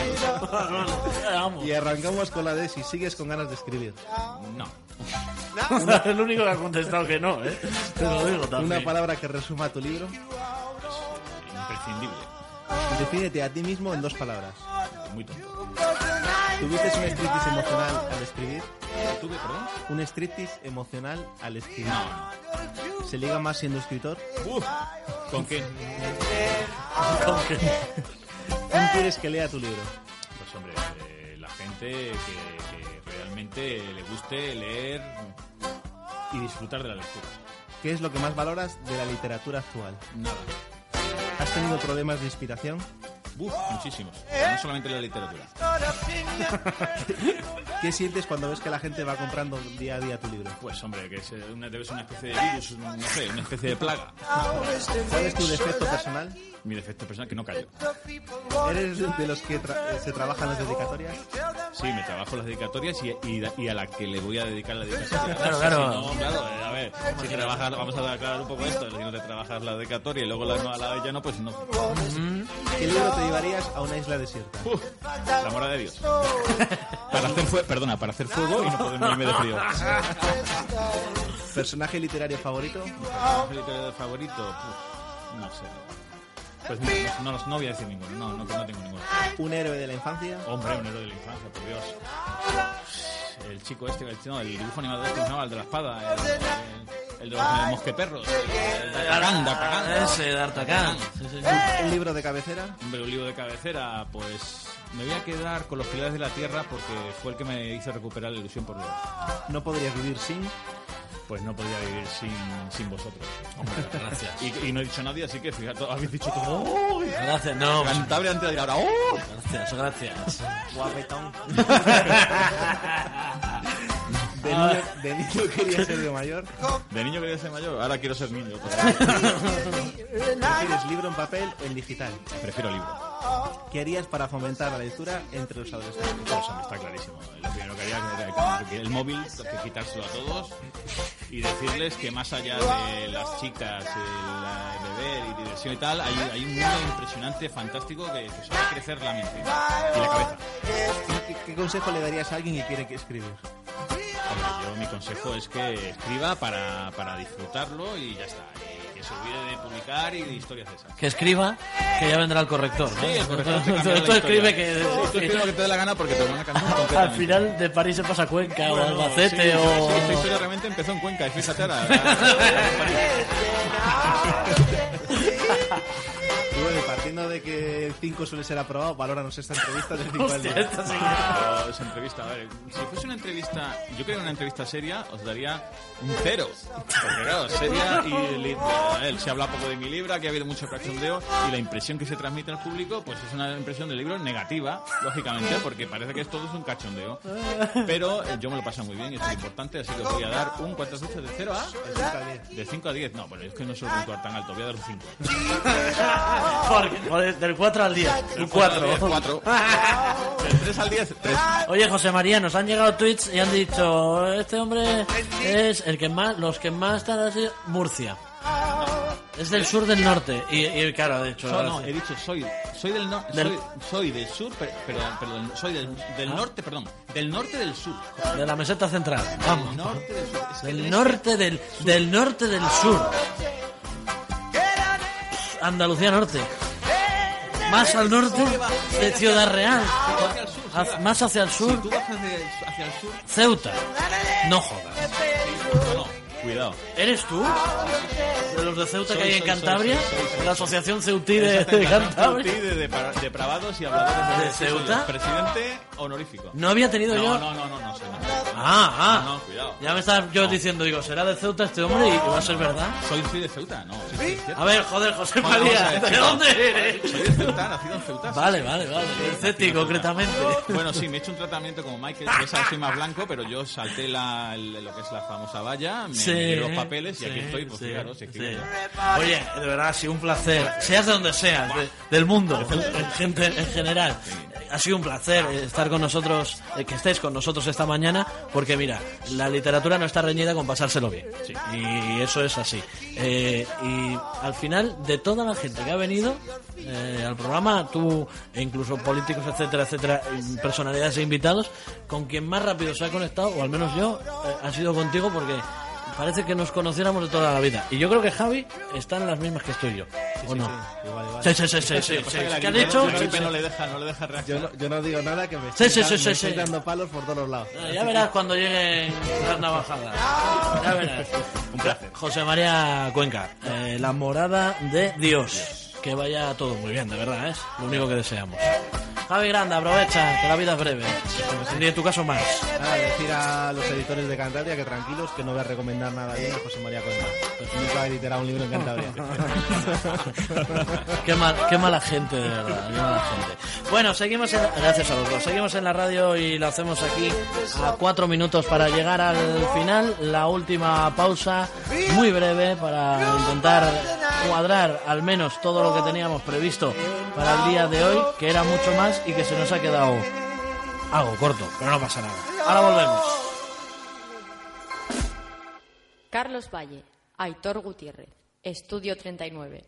Y arrancamos con la de si sigues con ganas de escribir. No. [laughs] el único que ha contestado que no, ¿eh? Te lo digo también. Una palabra que resuma tu libro. Imprescindible. Defínete a ti mismo en dos palabras. Muy tonto. ¿Tuviste un striptease emocional al escribir? ¿Tuve, perdón? Un striptease emocional al escribir. No, ¿Se liga más siendo escritor? no. Uf, ¿Con qué? ¿Quién quieres que lea tu libro? Pues hombre, eh, la gente que, le guste leer y disfrutar de la lectura. ¿Qué es lo que más valoras de la literatura actual? Nada. ¿Has tenido problemas de inspiración? Uf, muchísimos. No solamente la literatura. [laughs] ¿Qué sientes cuando ves que la gente va comprando día a día tu libro? Pues hombre, que es eh, una, debe ser una especie de virus, no sé, una especie de plaga. ¿Cuál es tu defecto personal? Mi defecto personal que no callo. ¿Eres de los que tra- se trabajan las dedicatorias? Sí, me trabajo las dedicatorias y, y- y a la que le voy a dedicar la dedicatoria. Claro, claro. Si no, claro, eh, a ver, si trabajas, vamos a aclarar un poco esto, si no te trabajas la dedicatoria y luego la, no, a la ya no, pues no. ¿Qué libro te llevarías a una isla desierta? Uf, la de Dios. [laughs] Para hacer fuego, perdona, para hacer fuego y no poder morirme de frío. ¿Personaje literario favorito? ¿Mi literario favorito? Uf, no sé. Pues no, no, no, no voy a decir ninguno, no, no, no tengo ninguno. ¿Un héroe de la infancia? Hombre, un héroe de la infancia, por Dios. El chico este, el, no, el dibujo animado este, ¿cómo se llama? El de la espada, el, el- el de los mosqueperros, el de D'Artagnan, D'Artagnan. Ese, sí. ¿Un libro de cabecera? Hombre, un libro de cabecera, pues me voy a quedar con los pilares de la tierra porque fue el que me hizo recuperar la ilusión por Dios. ¿No podrías vivir sin? Pues no podría vivir sin, sin vosotros. Hombre, gracias. Y, y no he dicho nadie, así que fíjate, habéis dicho todo. ¡Oh! Gracias, no. Cantable antes de ahora. ¡Oh! Gracias, gracias. Guapetón. [laughs] ¿De niño, de niño querías ser de mayor? De niño quería ser mayor, ahora quiero ser niño. [laughs] ¿Prefieres libro en papel o en digital? Prefiero libro. ¿Qué harías para fomentar la lectura entre los adolescentes? Pues está clarísimo. Lo primero que haría era que el móvil, que quitárselo a todos y decirles que más allá de las chicas, el eh, beber y diversión y tal, hay, hay un mundo impresionante, fantástico, que, que hace crecer la mente y la cabeza. ¿Qué, qué consejo le darías a alguien que quiere que escribir? Hombre, yo mi consejo es que escriba para, para disfrutarlo y ya está. Se olvide de publicar y de historias de esas. Que escriba, que ya vendrá el corrector. ¿no? Sí, el corrector Tú- escribe que... Tú escribe lo que te dé la gana porque te van a canción [laughs] Al final de París se pasa a Cuenca o Bueno, Albacete sí, o... esta historia realmente empezó en Cuenca y fíjate ahora. [laughs] [laughs] Partiendo de que 5 suele ser aprobado, valóranos esta entrevista del 5 al Hostia, 10. esta sí Pero esa entrevista, a ver, si fuese una entrevista, yo creo que una entrevista seria os daría un cero. Porque claro, seria y li- a ver, se habla poco de mi libro, aquí ha habido mucho cachondeo y la impresión que se transmite al público, pues es una impresión del libro negativa, lógicamente, porque parece que es todo es un cachondeo. Pero eh, yo me lo paso muy bien y esto es importante, así que os voy a dar un, ¿cuántas veces? ¿De 0 a? Del 5 al 10. De 5 a 10. No, bueno, es que no soy puntuar tan alto, voy a dar un 5. Porque, joder, del 4 al 10. Un 4. 4. Del 3 al 10, 3. [laughs] Oye, José María, nos han llegado tweets y han dicho, este hombre es el que más, los que más están así, Murcia. Es del sur del norte. Y, y claro, de hecho... No, no, he dicho soy, soy del norte, Del- soy, soy del sur, per- perdón, perdón, soy del, del Ah. norte, perdón, del norte del sur. De la meseta central. Vamos. Del norte del sur. Es que Del norte del, del norte del sur. Andalucía norte. Más al norte de Ciudad Real. Más hacia el sur, hacia el sur, Ceuta. No jodas. Cuidado. ¿Eres tú? ¿De los de Ceuta Soy, que hay en Cantabria? soy. La Asociación Ceutí de, de Cantabria. Ceutí de, depra- depravados y habladores ¿De soy Ceuta? Presidente honorífico. No había tenido no, yo... no, no, no, no, soy. Ah, ah. No, no, cuidado. Ya me estaba yo diciendo, digo, ¿será de Ceuta este hombre? Y va a ser verdad. Soy, de Ceuta, no, sí, sí, es cierto. A ver, joder, José María, ¿de chico. dónde eres? Soy de Ceuta, nacido en Ceuta. Vale, vale, vale. En Ceuta. concretamente. Bueno, sí, me he hecho un tratamiento como Michael, que esa soy más blanco, pero yo salté la, lo que es la famosa valla, me Sí, los papeles y aquí estoy, pues fijaros, si sí. escribo. Oye, de verdad, ha sido un placer. Seas de donde seas, de- del mundo, en, gente, en general. ha sido un placer estar con nosotros, eh, que estés con nosotros esta mañana, porque mira, la literatura no está reñida con pasárselo bien. Y eso es así. Eh, y al final, de toda la gente que ha venido eh, al programa, tú, e incluso políticos, etcétera, etcétera, personalidades e invitados, con quien más rápido se ha conectado, o al menos yo, eh, ha sido contigo porque parece que nos conociéramos de toda la vida. Y yo creo que Javi está en las mismas que estoy yo. ¿O no? Igual, igual. Sí, sí, sí, sí, sí, sí. ¿Qué ha dicho? La gripe no le deja, no le deja Yo reaccionar. no, yo no digo nada que me Sí, sí, sí, me sí, estoy sí. dando palos por todos los lados. Ya verás cuando lleguen las navajadas. Ya verás. Un placer. José María Cuenca, eh, la morada de Dios. Que vaya todo muy bien, de verdad, es lo único que deseamos. Javi Grande, aprovecha, que la vida es breve. En tu caso más. Nada, decir a los editores de Cantabria que tranquilos, que no voy a recomendar nada bien a José María Cuenca. Pues nunca he editado un libro en Cantabria. [laughs] Qué, mal, qué mala gente, de verdad. Qué mala gente. Bueno, seguimos en, gracias a los dos. Seguimos en la radio y lo hacemos aquí a cuatro minutos para llegar al final. La última pausa, muy breve, para intentar cuadrar al menos todo lo que teníamos previsto para el día de hoy, que era mucho más y que se nos ha quedado algo corto, pero no pasa nada. Ahora volvemos. Carlos Valle, Aitor Gutiérrez, Estudio 39.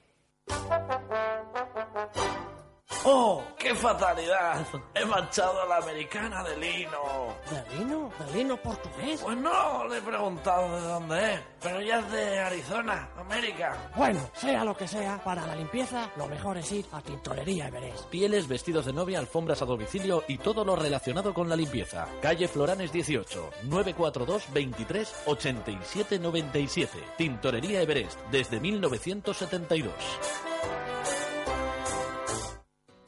¡Oh, qué fatalidad! He manchado a la americana de lino. ¿De lino? ¿De lino portugués? Pues no, le he preguntado de dónde es, pero ya es de Arizona, América. Bueno, sea lo que sea, para la limpieza lo mejor es ir a Tintorería Everest. Pieles, vestidos de novia, alfombras a domicilio y todo lo relacionado con la limpieza. Calle Floranes 18, 942 23 87 97. Tintorería Everest, desde 1972.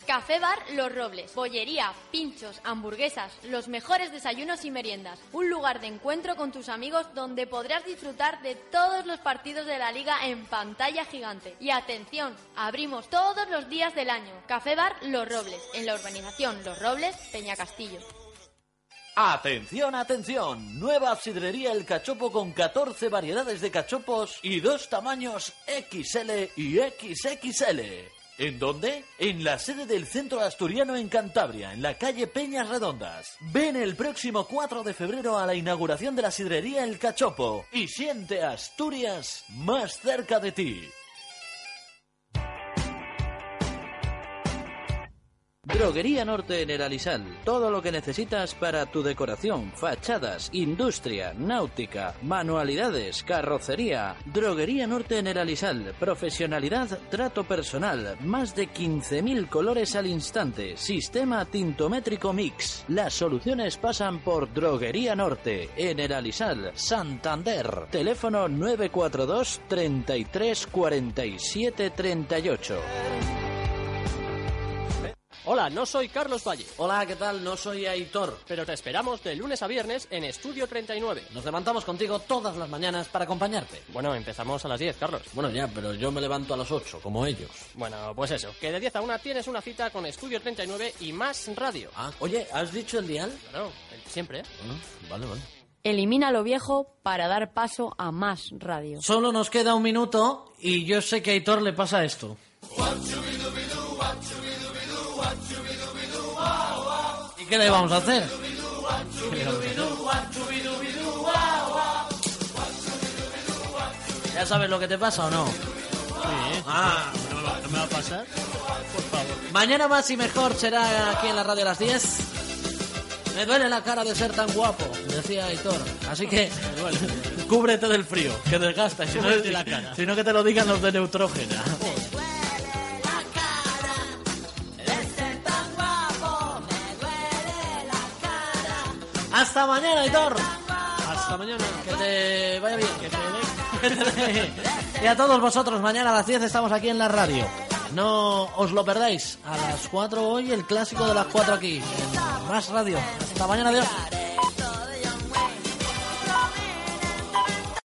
Café Bar Los Robles, bollería, pinchos, hamburguesas, los mejores desayunos y meriendas. Un lugar de encuentro con tus amigos donde podrás disfrutar de todos los partidos de la liga en pantalla gigante. Y atención, abrimos todos los días del año. Café Bar Los Robles, en la urbanización Los Robles, Peña Castillo. Atención, atención. Nueva sidrería El Cachopo con 14 variedades de cachopos y dos tamaños XL y XXL. ¿En dónde? En la sede del Centro Asturiano en Cantabria, en la calle Peñas Redondas. Ven el próximo 4 de febrero a la inauguración de la sidrería El Cachopo y siente Asturias más cerca de ti. Droguería Norte en el Alisal. Todo lo que necesitas para tu decoración, fachadas, industria, náutica, manualidades, carrocería. Droguería Norte en el Alisal. Profesionalidad, trato personal. Más de 15.000 colores al instante. Sistema tintométrico mix. Las soluciones pasan por Droguería Norte en el Alisal, Santander. Teléfono 942 33 47 38. Hola, no soy Carlos Valle, Hola, ¿qué tal? No soy Aitor. pero te esperamos de lunes a viernes en Estudio 39. Nos levantamos contigo todas las mañanas para acompañarte. Bueno, empezamos a las 10, Carlos. Bueno, ya, pero yo me levanto a las 8, como ellos. Bueno, pues eso, que de 10 a 1 tienes una cita con Estudio 39 y más radio. Ah, oye, ¿has dicho el dial? Claro, siempre, ¿eh? Bueno, vale, vale. Elimina lo viejo para dar paso a más radio. Solo nos queda un minuto y yo sé que a Aitor le pasa esto. Qué le vamos a hacer? ¿Ya sabes lo que te pasa o no? Ah, ¿No me va a pasar? Por favor. mañana más y mejor será aquí en la radio a las 10. Me duele la cara de ser tan guapo, decía Aitor. Así que [laughs] cúbrete del frío, que desgasta. Si no, la cara. si no que te lo digan los de Neutrógena. Hasta mañana, Aitor. Hasta mañana. Que te vaya bien. Que te [laughs] y a todos vosotros, mañana a las 10 estamos aquí en la radio. No os lo perdáis. A las 4 hoy el clásico de las 4 aquí. En más radio. Hasta mañana, adiós.